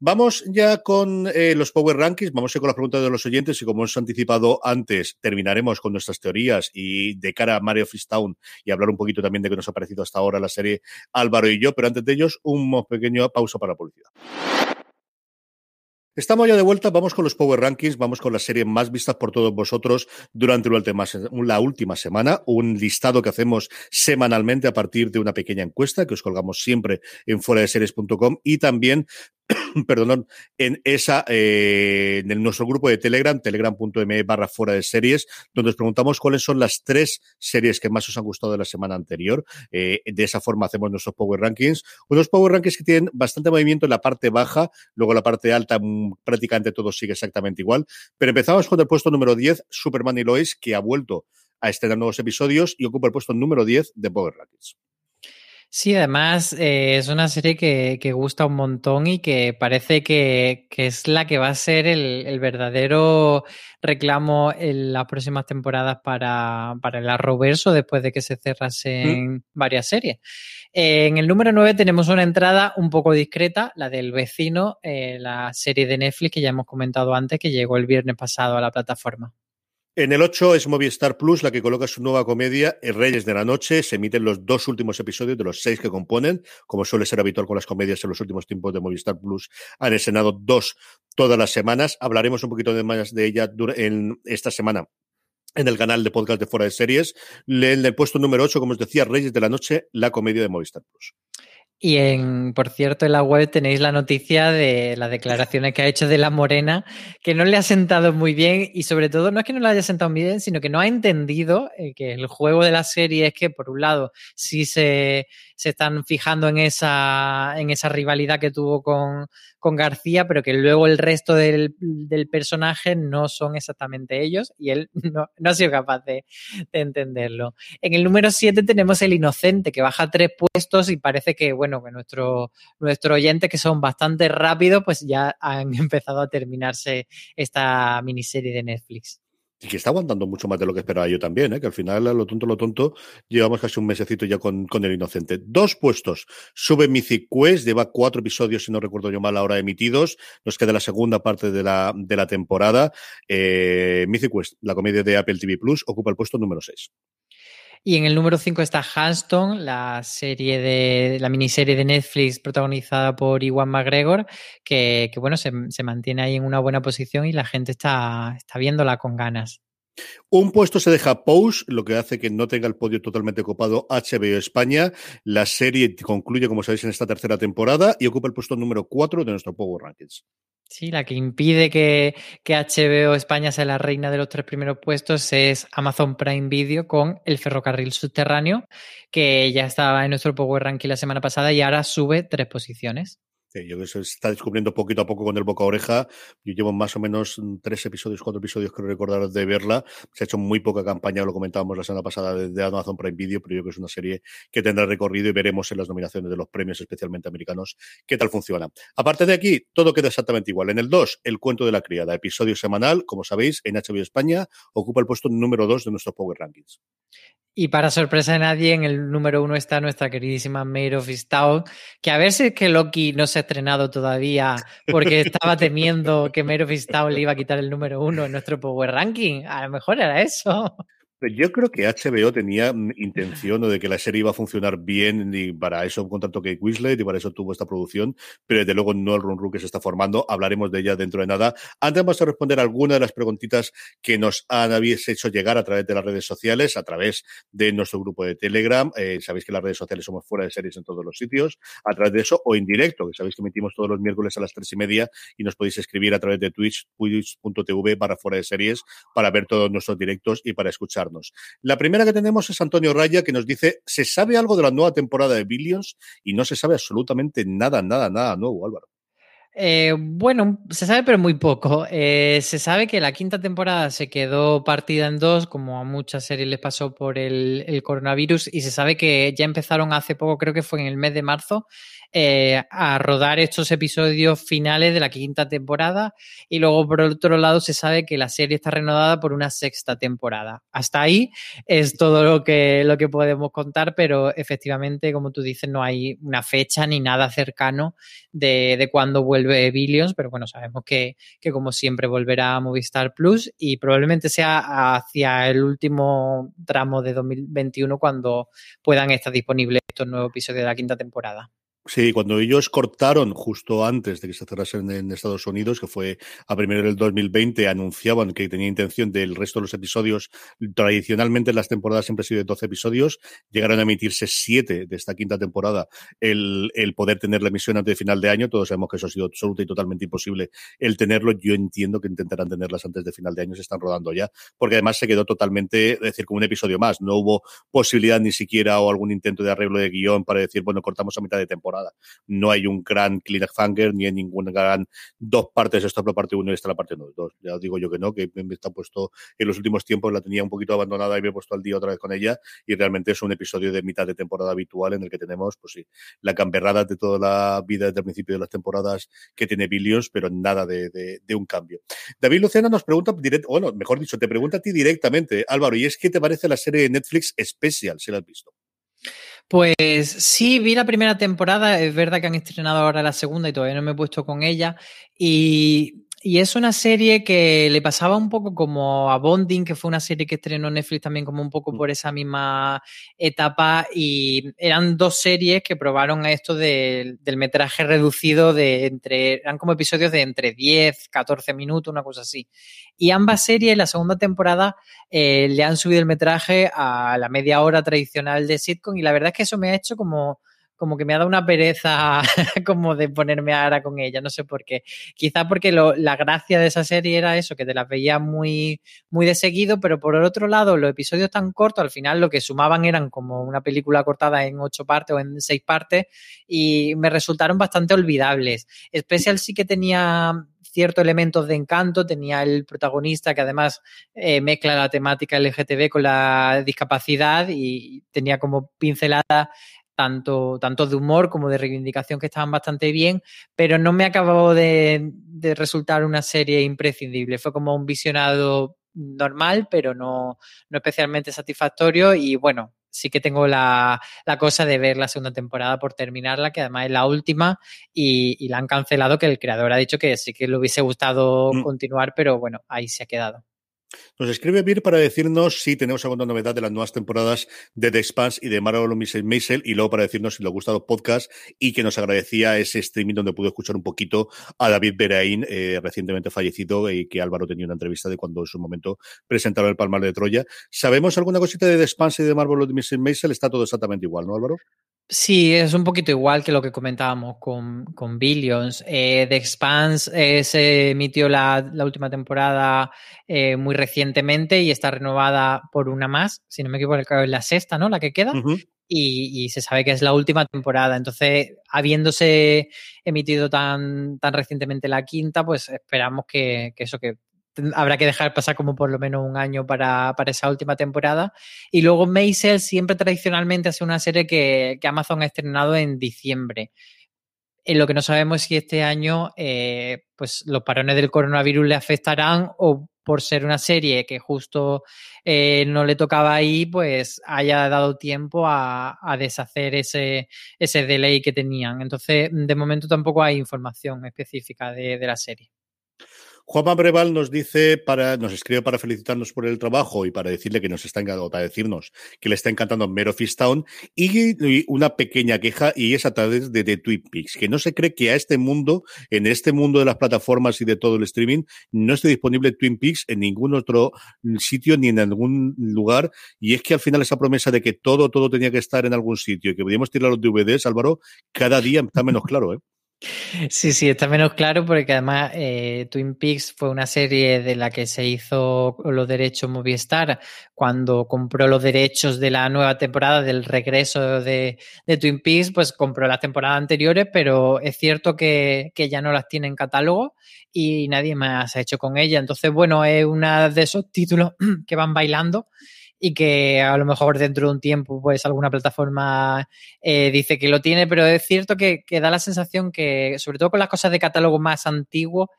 Speaker 1: Vamos ya con eh, los Power Rankings, vamos a ir con las preguntas de los oyentes y como hemos anticipado antes, terminaremos con teorías y de cara a Mario Town y hablar un poquito también de qué nos ha parecido hasta ahora la serie Álvaro y yo, pero antes de ellos, un pequeño pausa para la publicidad. Estamos ya de vuelta, vamos con los Power Rankings, vamos con las series más vistas por todos vosotros durante la última semana, un listado que hacemos semanalmente a partir de una pequeña encuesta que os colgamos siempre en fuera de series.com y también perdón, en esa, eh, en nuestro grupo de Telegram, telegram.me barra fuera de series, donde os preguntamos cuáles son las tres series que más os han gustado de la semana anterior. Eh, de esa forma hacemos nuestros Power Rankings. Unos Power Rankings que tienen bastante movimiento en la parte baja, luego la parte alta mm, prácticamente todo sigue exactamente igual. Pero empezamos con el puesto número 10, Superman y Lois, que ha vuelto a estrenar nuevos episodios y ocupa el puesto número 10 de Power Rankings.
Speaker 2: Sí, además eh, es una serie que, que, gusta un montón y que parece que, que es la que va a ser el, el, verdadero reclamo en las próximas temporadas para, para el Arrowverso después de que se cerrasen mm. varias series. Eh, en el número 9 tenemos una entrada un poco discreta, la del vecino, eh, la serie de Netflix que ya hemos comentado antes, que llegó el viernes pasado a la plataforma.
Speaker 1: En el 8 es Movistar Plus, la que coloca su nueva comedia, Reyes de la Noche. Se emiten los dos últimos episodios de los seis que componen, como suele ser habitual con las comedias en los últimos tiempos de Movistar Plus. Han escenado dos todas las semanas. Hablaremos un poquito de más de ella en esta semana en el canal de podcast de Fuera de Series. En el puesto número 8, como os decía, Reyes de la Noche, la comedia de Movistar Plus.
Speaker 2: Y en, por cierto, en la web tenéis la noticia de las declaraciones que ha hecho de la Morena, que no le ha sentado muy bien y sobre todo no es que no le haya sentado muy bien, sino que no ha entendido eh, que el juego de la serie es que, por un lado, sí se, se están fijando en esa, en esa rivalidad que tuvo con, con García, pero que luego el resto del, del, personaje no son exactamente ellos y él no, no ha sido capaz de, de, entenderlo. En el número 7 tenemos El Inocente, que baja tres puestos y parece que, bueno, bueno, que nuestros nuestro oyentes, que son bastante rápidos, pues ya han empezado a terminarse esta miniserie de Netflix.
Speaker 1: Y que está aguantando mucho más de lo que esperaba yo también, ¿eh? que al final, lo tonto, lo tonto, llevamos casi un mesecito ya con, con el inocente. Dos puestos. Sube Mythic Quest, lleva cuatro episodios, si no recuerdo yo mal, ahora emitidos. Nos queda la segunda parte de la, de la temporada. Eh, Mythic Quest, la comedia de Apple TV Plus, ocupa el puesto número 6.
Speaker 2: Y en el número 5 está Hanston, la serie de la miniserie de Netflix protagonizada por Iwan McGregor, que, bueno, se, se, mantiene ahí en una buena posición y la gente está, está viéndola con ganas.
Speaker 1: Un puesto se deja Pose, lo que hace que no tenga el podio totalmente copado HBO España. La serie concluye, como sabéis, en esta tercera temporada y ocupa el puesto número 4 de nuestro Power Rankings.
Speaker 2: Sí, la que impide que, que, HBO España sea la reina de los tres primeros puestos es Amazon Prime Video con El Ferrocarril Subterráneo, que ya estaba en nuestro Power Ranking la semana pasada y ahora sube tres posiciones.
Speaker 1: Yo que se está descubriendo poquito a poco con el boca a oreja. Yo llevo más o menos tres episodios, cuatro episodios, creo recordar, de verla. Se ha hecho muy poca campaña, lo comentábamos la semana pasada de Amazon Prime Video, pero yo creo que es una serie que tendrá recorrido y veremos en las nominaciones de los premios, especialmente americanos, qué tal funciona. Aparte de aquí, todo queda exactamente igual. En el 2, El cuento de la criada, episodio semanal, como sabéis, en HBO España, ocupa el puesto número 2 de nuestros Power Rankings.
Speaker 2: Y para sorpresa de nadie, en el número uno está nuestra queridísima Mayor of Easttown, que a ver si es que Loki no se estrenado todavía porque estaba temiendo que of Easttown le iba a quitar el número uno en nuestro Power Ranking. A lo mejor era eso.
Speaker 1: Yo creo que HBO tenía intención de que la serie iba a funcionar bien y para eso contrató Kate Winslet y para eso tuvo esta producción, pero desde luego no el run run que se está formando. Hablaremos de ella dentro de nada. Antes vamos a responder algunas de las preguntitas que nos han habéis hecho llegar a través de las redes sociales, a través de nuestro grupo de Telegram. Eh, sabéis que las redes sociales somos fuera de series en todos los sitios, a través de eso o en directo, que sabéis que emitimos todos los miércoles a las tres y media y nos podéis escribir a través de Twitch, twitch.tv para fuera de series para ver todos nuestros directos y para escuchar la primera que tenemos es Antonio Raya, que nos dice, ¿se sabe algo de la nueva temporada de Billions? Y no se sabe absolutamente nada, nada, nada nuevo, Álvaro.
Speaker 2: Eh, bueno, se sabe pero muy poco. Eh, se sabe que la quinta temporada se quedó partida en dos, como a muchas series les pasó por el, el, coronavirus, y se sabe que ya empezaron hace poco, creo que fue en el mes de marzo, eh, a rodar estos episodios finales de la quinta temporada y luego por otro lado se sabe que la serie está renovada por una sexta temporada. Hasta ahí es todo lo que, lo que podemos contar, pero efectivamente, como tú dices, no hay una fecha ni nada cercano de, de cuándo vuelve Billions, pero bueno, sabemos que, que como siempre volverá a Movistar Plus y probablemente sea hacia el último tramo de 2021 cuando puedan estar disponibles estos nuevos episodios de la quinta temporada.
Speaker 1: Sí, cuando ellos cortaron justo antes de que se cerrasen en Estados Unidos, que fue a primero del 2020, anunciaban que tenía intención del resto de los episodios. Tradicionalmente las temporadas siempre han sido de 12 episodios, llegaron a emitirse 7 de esta quinta temporada. El, el poder tener la emisión antes de final de año, todos sabemos que eso ha sido absoluto y totalmente imposible el tenerlo. Yo entiendo que intentarán tenerlas antes de final de año, se están rodando ya, porque además se quedó totalmente, es decir, como un episodio más. No hubo posibilidad ni siquiera o algún intento de arreglo de guion para decir, bueno, cortamos a mitad de temporada no hay un gran cliffhanger ni hay ningún gran dos partes, esta es la parte 1 y esta la parte 2. Ya digo yo que no, que me está puesto en los últimos tiempos, la tenía un poquito abandonada y me he puesto al día otra vez con ella y realmente es un episodio de mitad de temporada habitual en el que tenemos, pues sí, la camperrada de toda la vida desde el principio de las temporadas que tiene Billions, pero nada de, de, un cambio. David Lucena nos pregunta, directo, bueno, mejor dicho, te pregunta a ti directamente, Álvaro, ¿y es qué te parece la serie de Netflix Special, si la has visto?
Speaker 2: Pues sí, vi la primera temporada, es verdad que han estrenado ahora la segunda y todavía no me he puesto con ella. Y y es una serie que le pasaba un poco como a Bonding, que fue una serie que estrenó Netflix también como un poco mm. por esa misma etapa. Y eran dos series que probaron esto de, del metraje reducido de entre, eran como episodios de entre 10, 14 minutos, una cosa así. Y ambas series, la segunda temporada, eh, le han subido el metraje a la media hora tradicional de sitcom. Y la verdad es que eso me ha hecho como como que me ha dado una pereza como de ponerme ahora con ella, no sé por qué. Quizá porque la gracia de esa serie era eso, que te las veía muy, muy de seguido, pero por el otro lado, los episodios tan cortos, al final lo que sumaban eran como una película cortada en ocho partes o en seis partes y me resultaron bastante olvidables. Special sí que tenía ciertos elementos de encanto, tenía el protagonista que además eh, mezcla la temática LGTB con la discapacidad y tenía como pincelada tanto, tanto de humor como de reivindicación que estaban bastante bien, pero no me acabó de, de resultar una serie imprescindible. Fue como un visionado normal, pero no, no especialmente satisfactorio. Y bueno, sí que tengo la, la, cosa de ver la segunda temporada por terminarla, que además es la última, y, y la han cancelado, que el creador ha dicho que sí que le hubiese gustado mm. continuar, pero bueno, ahí se ha quedado.
Speaker 1: Nos escribe Vir para decirnos si tenemos alguna novedad de las nuevas temporadas de The Expanse y de Marvel Miss Maisel y luego para decirnos si le ha gustado el podcast y que nos agradecía ese streaming donde pudo escuchar un poquito a David Beraín, eh, recientemente fallecido y que Álvaro tenía una entrevista de cuando en su momento presentaron el Palmar de Troya. ¿Sabemos alguna cosita de The Expanse y de Marvel Miss Maisel? Está todo exactamente igual, ¿no, Álvaro?
Speaker 2: Sí, es un poquito igual que lo que comentábamos con, con Billions. Eh, The Expanse eh, se emitió la, la última eh, muy recientemente y está renovada por una más. Si no me equivoco, es la sexta, ¿no? La que queda. Uh -huh. y, y, se sabe que es la última temporada. Entonces, habiéndose emitido tan, tan recientemente la quinta, pues esperamos que, que eso, que habrá que dejar pasar como por lo menos un año para, para esa última temporada. Y luego Maisel siempre tradicionalmente hace una serie que, que, Amazon ha estrenado en diciembre. En lo que no sabemos si este año eh, pues los parones del coronavirus le afectarán o por ser una serie que justo eh, no le tocaba ahí, pues haya dado tiempo a, a, deshacer ese, ese delay que tenían. Entonces, de momento tampoco hay información específica de, de la serie.
Speaker 1: Juanma Breval nos dice para, nos escribe para felicitarnos por el trabajo y para decirle que nos está encantando, para decirnos que le está encantando Mero Town y, y, una pequeña queja y es a través de, de Twin Peaks, que no se cree que a este mundo, en este mundo de las plataformas y de todo el streaming, no esté disponible Twin Peaks en ningún otro sitio ni en algún lugar. Y es que al final esa promesa de que todo, todo tenía que estar en algún sitio y que podíamos tirar los DVDs, Álvaro, cada día está menos claro, ¿eh?
Speaker 2: Sí, sí, está menos claro porque además eh, Twin Peaks fue una serie de la que se hizo los derechos Movistar cuando compró los derechos de la nueva temporada del regreso de, Twin Peaks, pues compró las temporadas anteriores, pero es cierto que, que, ya no las tiene en catálogo y nadie más ha hecho con ella. Entonces, bueno, es una de esos títulos que van bailando y que a lo mejor dentro de un tiempo pues alguna plataforma eh, dice que lo tiene, pero es cierto que, da la sensación que, sobre todo con las cosas de catálogo más antiguo,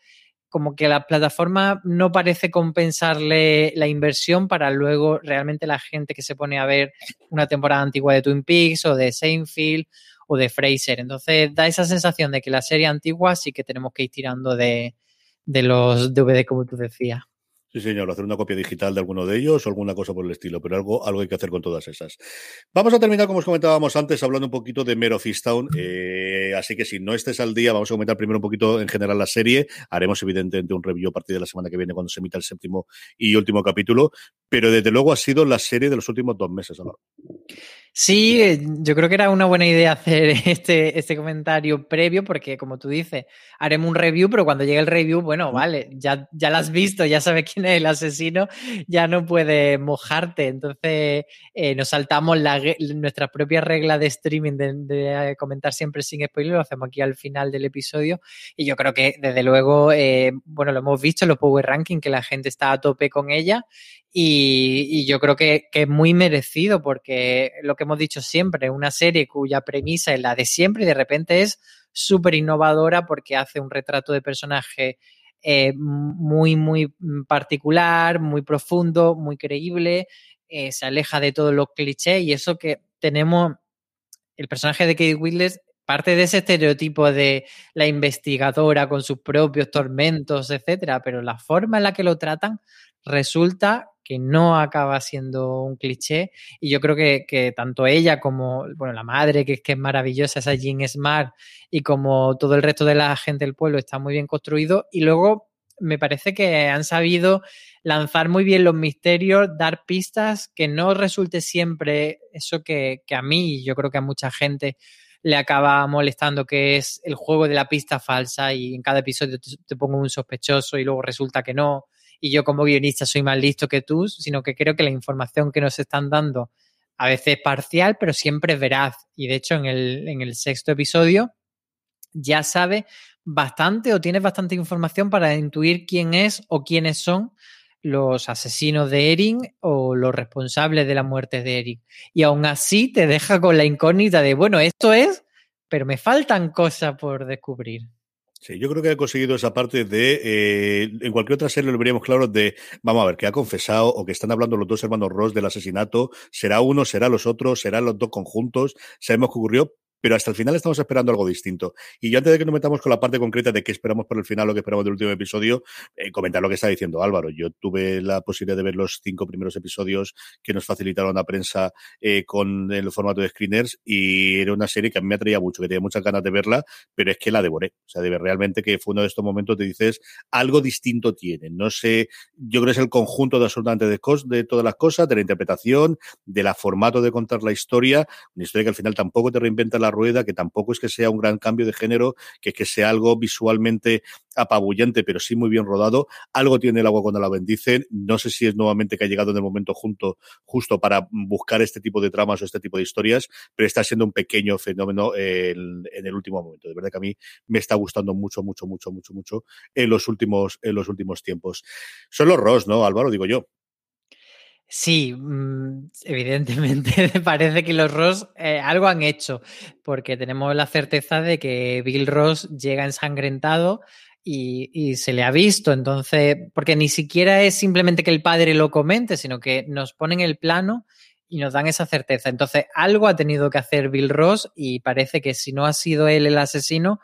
Speaker 2: como que la plataforma no parece compensarle la inversión para luego realmente la gente que se pone a ver una temporada antigua de Twin Peaks o de Seinfeld o de Fraser. Entonces da esa sensación de que la serie antigua sí que tenemos que ir tirando de, de los DVD, como tú decías.
Speaker 1: Sí, señor, hacer una copia digital de alguno de ellos o alguna cosa por el estilo, pero algo, algo hay que hacer con todas esas. Vamos a terminar, como os comentábamos antes, hablando un poquito de Mero Fistown. Eh, así que si no estés al día, vamos a comentar primero un poquito en general la serie. Haremos, evidentemente, un review a partir de la semana que viene cuando se emita el séptimo y último capítulo. Pero desde luego ha sido la serie de los últimos dos meses, ¿no?
Speaker 2: Sí, eh, yo creo que era una buena idea hacer este, este comentario previo, porque como tú dices, haremos un review, pero cuando llegue el review, bueno, vale, ya, ya lo has visto, ya sabes quién es el asesino, ya no puede mojarte. Entonces, eh, nos saltamos la, nuestra propia regla de streaming de, de, comentar siempre sin spoiler, lo hacemos aquí al final del episodio. Y yo creo que, desde luego, eh, bueno, lo hemos visto en los Power Ranking, que la gente está a tope con ella. Y, yo creo que, es muy merecido porque lo que hemos dicho siempre, una serie cuya premisa es la de siempre y de repente es súper innovadora porque hace un retrato de personaje eh, muy, muy particular, muy profundo, muy creíble, eh, se aleja de todos los clichés y eso que tenemos, el personaje de Kate Whitles parte de ese estereotipo de la investigadora con sus propios tormentos, etcétera, pero la forma en la que lo tratan resulta que no acaba siendo un cliché y yo creo que, tanto ella como bueno la madre que, que es maravillosa esa Jean Smart y como todo el resto de la gente del pueblo está muy bien construido y luego me parece que han sabido lanzar muy bien los misterios, dar pistas que no resulte siempre eso que, que a mí y yo creo que a mucha gente le acaba molestando que es el juego de la pista falsa y en cada episodio te, te pongo un sospechoso y luego resulta que no y yo como guionista soy más listo que tú, sino que creo que la información que nos están dando a veces es parcial, pero siempre es veraz. Y de hecho, en el, en el sexto episodio ya sabe bastante o tienes bastante información para intuir quién es o quiénes son los asesinos de Erin o los responsables de la muerte de Erin. Y aún así te deja con la incógnita de, bueno, esto es, pero me faltan cosas por descubrir.
Speaker 1: Sí, yo creo que ha conseguido esa parte de, eh, en cualquier otra serie lo veríamos claro de, vamos a ver, que ha confesado o que están hablando los dos hermanos Ross del asesinato, será uno, será los otros, serán los dos conjuntos, sabemos qué ocurrió, pero hasta el final estamos esperando algo distinto. Y yo antes de que nos metamos con la parte concreta de qué esperamos por el final o qué esperamos del último episodio, eh, comentar lo que está diciendo Álvaro. Yo tuve la posibilidad de ver los cinco primeros episodios que nos facilitaron la prensa eh, con el formato de screeners y era una serie que a mí me atraía mucho, que tenía muchas ganas de verla, pero es que la devoré. O sea, de realmente que fue uno de estos momentos te dices, algo distinto tiene. No sé, yo creo que es el conjunto de absolutamente de, de todas las cosas, de la interpretación, de la formato de contar la historia, una historia que al final tampoco te reinventa la rueda, que tampoco es que sea un gran cambio de género, que, que sea algo visualmente apabullante, pero sí muy bien rodado. Algo tiene el agua cuando la bendicen. No sé si es nuevamente que ha llegado en el momento junto, justo para buscar este tipo de tramas o este tipo de historias, pero está siendo un pequeño fenómeno en, el último momento. De verdad que a mí me está gustando mucho, mucho, mucho, mucho, mucho en los últimos, en los últimos tiempos. Son los Ross, ¿no, Álvaro? Digo yo.
Speaker 2: Sí, mm, evidentemente parece que los Ross eh, algo han hecho, porque tenemos la certeza de que Bill Ross llega ensangrentado y, y, se le ha visto. Entonces, porque ni siquiera es simplemente que el padre lo comente, sino que nos ponen el plano y nos dan esa certeza. Entonces, algo ha tenido que hacer Bill Ross y parece que si no ha sido él el asesino,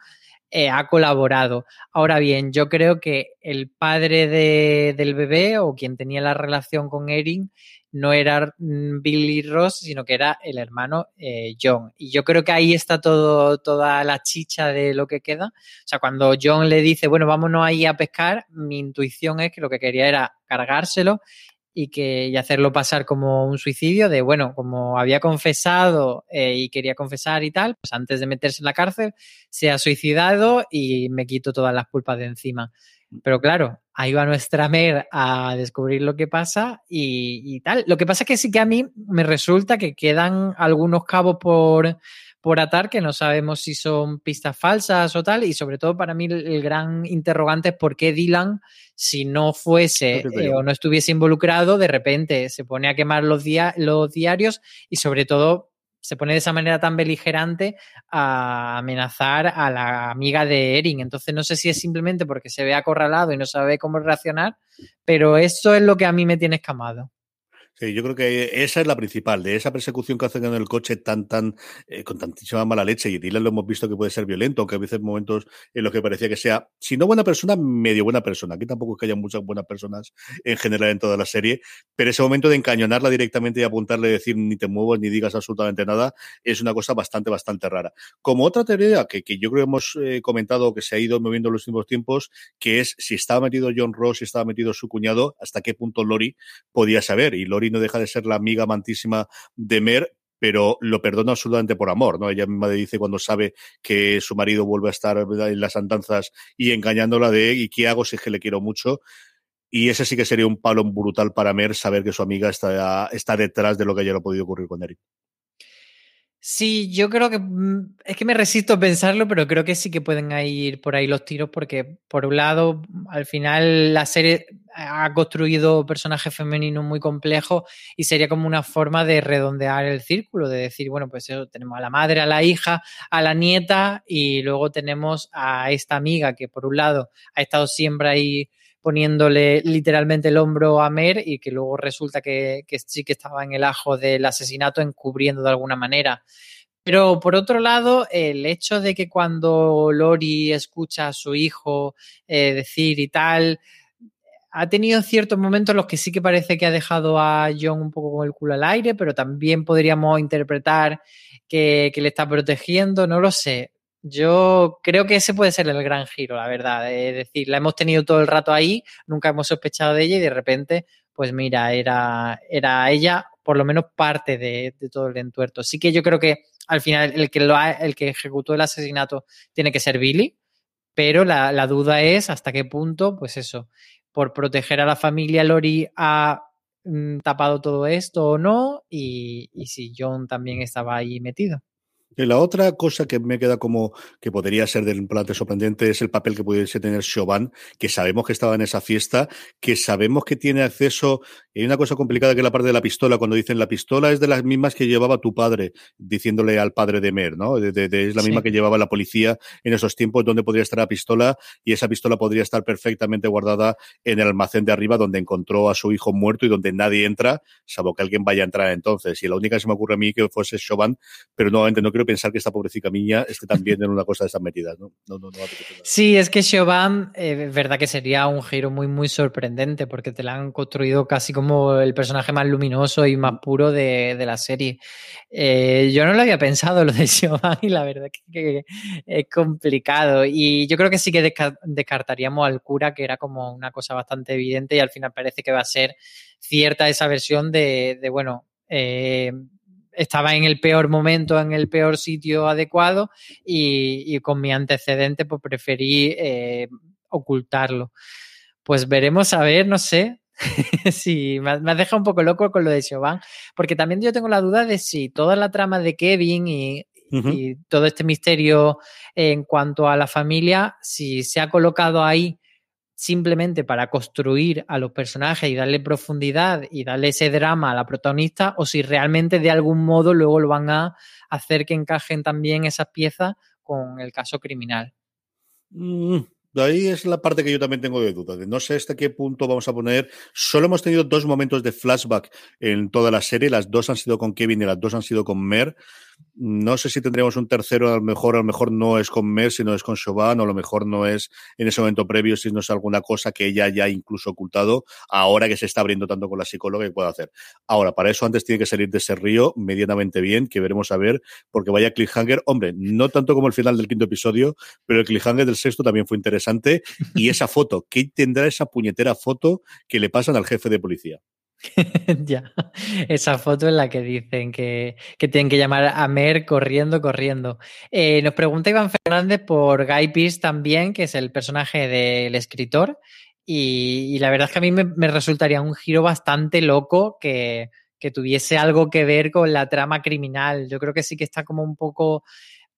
Speaker 2: eh, ha colaborado. Ahora bien, yo creo que el padre de, del bebé o quien tenía la relación con Erin no era mm, Billy Ross, sino que era el hermano eh, John. Y yo creo que ahí está todo, toda la chicha de lo que queda. O sea, cuando John le dice, bueno, vámonos ahí a pescar, mi intuición es que lo que quería era cargárselo y, que, y hacerlo pasar como un suicidio de, bueno, como había confesado eh, y quería confesar y tal, pues antes de meterse en la cárcel, se ha suicidado y me quito todas las culpas de encima. Pero claro, ahí va nuestra Mer a descubrir lo que pasa y, y, tal. Lo que pasa es que sí que a mí me resulta que quedan algunos cabos por, por atar que no sabemos si son pistas falsas o tal. Y sobre todo para mí el, gran interrogante es por qué Dylan, si no fuese eh, o no estuviese involucrado, de repente se pone a quemar los, los diarios y sobre todo se pone de esa manera tan beligerante a amenazar a la amiga de Erin. Entonces no sé si es simplemente porque se ve acorralado y no sabe cómo reaccionar, pero eso es lo que a mí me tiene escamado.
Speaker 1: Sí, yo creo que esa es la principal, de esa persecución que hacen en el coche tan, tan, eh, con tantísima mala leche. Y Dylan lo hemos visto que puede ser violento, aunque a veces momentos en los que parecía que sea, si no buena persona, medio buena persona. Aquí tampoco es que haya muchas buenas personas en general en toda la serie, pero ese momento de encañonarla directamente y apuntarle y decir ni te muevas ni digas absolutamente nada, es una cosa bastante, bastante rara. Como otra teoría que, que yo creo que hemos eh, comentado que se ha ido moviendo en los últimos tiempos, que es si estaba metido John Ross, si estaba metido su cuñado, hasta qué punto Lori podía saber. Y Lori no deja de ser la amiga amantísima de Mer, pero lo perdona absolutamente por amor, ¿no? Ella misma le dice cuando sabe que su marido vuelve a estar en las andanzas y engañándola de, ¿y qué hago si es que le quiero mucho? Y ese sí que sería un palo brutal para Mer saber que su amiga está, está detrás de lo que haya podido ocurrir con Eric.
Speaker 2: Sí, yo creo que mm, es que me resisto a pensarlo, pero creo que sí que pueden ir por ahí los tiros porque por un lado, al final la serie ha construido personajes femeninos muy complejos y sería como una forma de redondear el círculo, de decir, bueno, pues eso, tenemos a la madre, a la hija, a la nieta y luego tenemos a esta amiga que por un lado ha estado siempre ahí poniéndole literalmente el hombro a Mer y que luego resulta que, sí que estaba en el ajo del asesinato encubriendo de alguna manera. Pero por otro lado, el hecho de que cuando Lori escucha a su hijo eh, decir y tal, ha tenido ciertos momentos en los que sí que parece que ha dejado a John un poco con el culo al aire, pero también podríamos interpretar que, que le está protegiendo, no lo sé. Yo creo que ese puede ser el gran giro, la verdad. Es decir, la hemos tenido todo el rato ahí, nunca hemos sospechado de ella y de repente, pues mira, era, era ella por lo menos parte de, todo el entuerto. Sí que yo creo que al final el que, lo ha, el que ejecutó el asesinato tiene que ser Billy, pero la, la duda es hasta qué punto, pues eso, por proteger a la familia Lori ha mm, tapado todo esto o no y, y si John también estaba ahí metido.
Speaker 1: La otra cosa que me queda como que podría ser del plante sorprendente es el papel que pudiese tener Chauvin, que sabemos que estaba en esa fiesta, que sabemos que tiene acceso. Hay una cosa complicada que es la parte de la pistola, cuando dicen la pistola es de las mismas que llevaba tu padre, diciéndole al padre de Mer, ¿no? es la misma que llevaba la policía en esos tiempos, donde podría estar la pistola, y esa pistola podría estar perfectamente guardada en el almacén de arriba, donde encontró a su hijo muerto y donde nadie entra, salvo que alguien vaya a entrar entonces. Y la única que se me ocurre a mí que fuese Chauvin, pero nuevamente no pensar que esta pobrecita niña esté también en una cosa de esas metidas, ¿no?
Speaker 2: sí, es que Chauvin, eh, verdad que sería un giro muy, muy sorprendente porque te la han construido casi como el personaje más luminoso y más puro de, la serie. Eh, yo no lo había pensado lo de Chauvin y la verdad que, que, es complicado. Y yo creo que sí que descartaríamos al cura, que era como una cosa bastante evidente y al final parece que va a ser cierta esa versión de, de bueno, eh, estaba en el peor momento, en el peor sitio adecuado y, con mi antecedente pues preferí eh, ocultarlo. Pues veremos a ver, no sé, sí, me, has dejado un poco loco con lo de Chauvin, porque también yo tengo la duda de si toda la trama de Kevin y, y todo este misterio en cuanto a la familia, si se ha colocado ahí simplemente para construir a los personajes y darle profundidad y darle ese drama a la protagonista o si realmente de algún modo luego lo van a hacer que encajen también esas piezas con el caso criminal.
Speaker 1: Mm, ahí es la parte que yo también tengo de duda. De no sé hasta qué punto vamos a poner. Solo hemos tenido dos momentos de flashback en toda la serie. Las dos han sido con Kevin y las dos han sido con Mer. No sé si tendríamos un tercero, a lo mejor, a mejor no es con Mer, sino es con Chauvin, o a lo mejor no es en ese momento previo, si no es alguna cosa que ella ya incluso ocultado, ahora que se está abriendo tanto con la psicóloga que puede hacer. Ahora, para eso antes tiene que salir de ese río medianamente bien, que veremos a ver, porque vaya cliffhanger, hombre, no tanto como el final del quinto episodio, pero el cliffhanger del sexto también fue interesante, y esa foto, ¿qué tendrá esa puñetera foto que le pasan al jefe de policía?
Speaker 2: ya, esa foto en la que dicen que, que, tienen que llamar a Mer corriendo, corriendo. Eh, nos pregunta Iván Fernández por Guy Pearce también, que es el personaje del escritor. Y, la verdad es que a mí me, resultaría un giro bastante loco que, que, tuviese algo que ver con la trama criminal. Yo creo que sí que está como un poco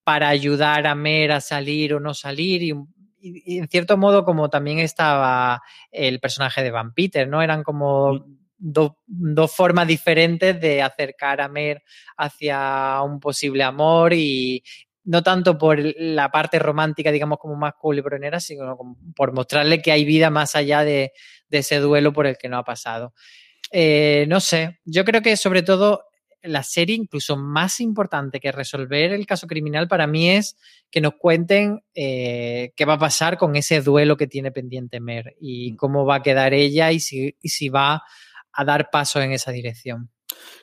Speaker 2: para ayudar a Mer a salir o no salir y, y, y en cierto modo como también estaba el personaje de Van Peter, ¿no? Eran como dos, dos formas diferentes de acercar a Mer hacia un posible amor y, no tanto por la parte romántica, digamos, como más culebronera, sino por mostrarle que hay vida más allá de, de ese duelo por el que no ha pasado. Eh, no sé, yo creo que sobre todo la serie, incluso más importante que resolver el caso criminal, para mí es que nos cuenten eh, qué va a pasar con ese duelo que tiene pendiente Mer y mm. cómo va a quedar ella y si, y si va a dar paso en esa dirección.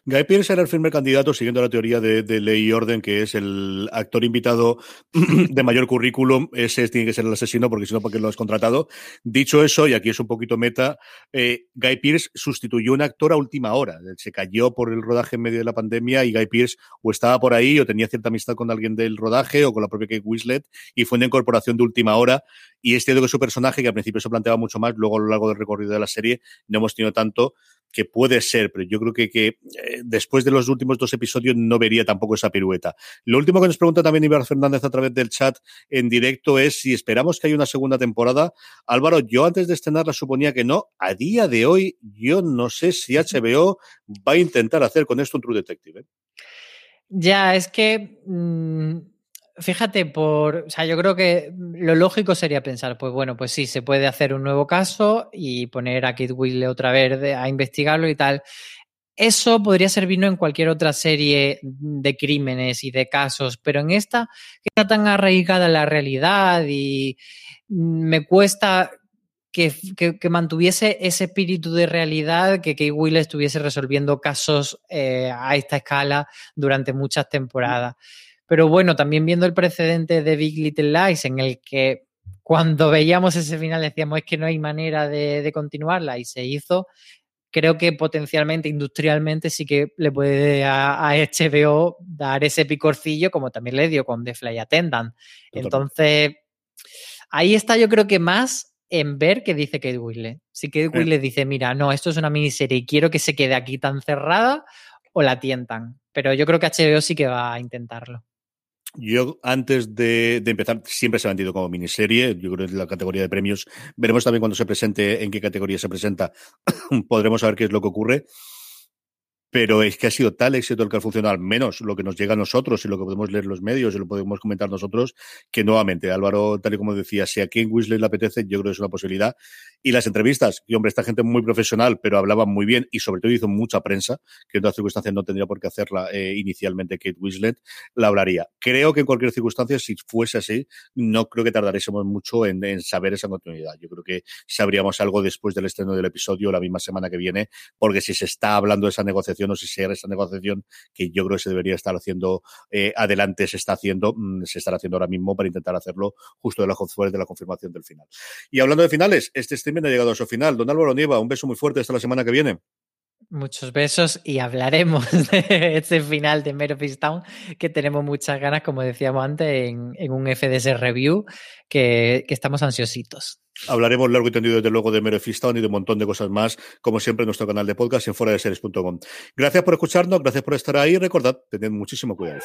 Speaker 1: Guy Pearce era el primer candidato, siguiendo la teoría de, de, ley y orden, que es el actor invitado de mayor currículum. Ese tiene que ser el asesino, porque si no, ¿por qué lo has contratado? Dicho eso, y aquí es un poquito meta, eh, Guy Pearce sustituyó a un actor a última hora. Se cayó por el rodaje en medio de la pandemia y Guy Pearce o estaba por ahí o tenía cierta amistad con alguien del rodaje o con la propia Kate Winslet y fue una incorporación de última hora. Y es cierto que su personaje, que al principio se planteaba mucho más, luego a lo largo del recorrido de la serie no hemos tenido tanto, que puede ser, pero yo creo que, que eh, después de los últimos dos episodios no vería tampoco esa pirueta. Lo último que nos pregunta también Ibar Fernández a través del chat en directo es si esperamos que haya una segunda temporada. Álvaro, yo antes de estrenarla suponía que no. A día de hoy, yo no sé si HBO va a intentar hacer con esto un True Detective. ¿eh?
Speaker 2: Ya, es que. Mmm fíjate, por, o sea, yo creo que lo lógico sería pensar, pues bueno, pues sí, se puede hacer un nuevo caso y poner a Kit Wheatley otra vez a investigarlo y tal. Eso podría servirnos en cualquier otra serie de crímenes y de casos, pero en esta, que está tan arraigada la realidad y me cuesta que, que, que, mantuviese ese espíritu de realidad, que Kate Will estuviese resolviendo casos eh, a esta escala durante muchas temporadas. Pero bueno, también viendo el precedente de Big Little Lies, en el que cuando veíamos ese final decíamos es que no hay manera de, de continuarla y se hizo, creo que potencialmente, industrialmente, sí que le puede a, a, HBO dar ese picorcillo, como también le dio con The Fly Attendant. Entonces, ahí está yo creo que más en ver qué dice Kate Winslet. Si Kate Winslet dice, mira, no, esto es una miniserie y quiero que se quede aquí tan cerrada, o la tientan. Pero yo creo que HBO sí que va a intentarlo.
Speaker 1: Yo, antes de, empezar, siempre se ha vendido como miniserie. Yo creo que en la categoría de premios. Veremos también cuando se presente, en qué categoría se presenta. Podremos saber qué es lo que ocurre pero es que ha sido tal éxito el que ha funcionado, al menos lo que nos llega a nosotros y lo que podemos leer los medios y lo podemos comentar nosotros, que nuevamente, Álvaro, tal y como decía, si a quien Weasley le apetece, yo creo que es una posibilidad. Y las entrevistas, y hombre, esta gente muy profesional, pero hablaba muy bien y sobre todo hizo mucha prensa, que en otras circunstancias no tendría por qué hacerla eh, inicialmente Kate Winslet, la hablaría. Creo que en cualquier circunstancia, si fuese así, no creo que tardáramos mucho en, en saber esa continuidad. Yo creo que sabríamos algo después del estreno del episodio, la misma semana que viene, porque si se está hablando de esa negociación, no sé si esa negociación que yo creo que se debería estar haciendo eh, adelante, se está haciendo, mm, se estará haciendo ahora mismo para intentar hacerlo justo de la, de la confirmación del final. Y hablando de finales, este streaming ha llegado a su final. Don Álvaro Nieva, un beso muy fuerte hasta la semana que viene.
Speaker 2: Muchos besos y hablaremos de este final de Mare Town que tenemos muchas ganas, como decíamos antes, en, un FDS Review, que, estamos ansiositos.
Speaker 1: Hablaremos largo y tendido desde luego de Mare Town y de un montón de cosas más, como siempre en nuestro canal de podcast en fuera de series.com. Gracias por escucharnos, gracias por estar ahí recordad, tened muchísimo cuidado.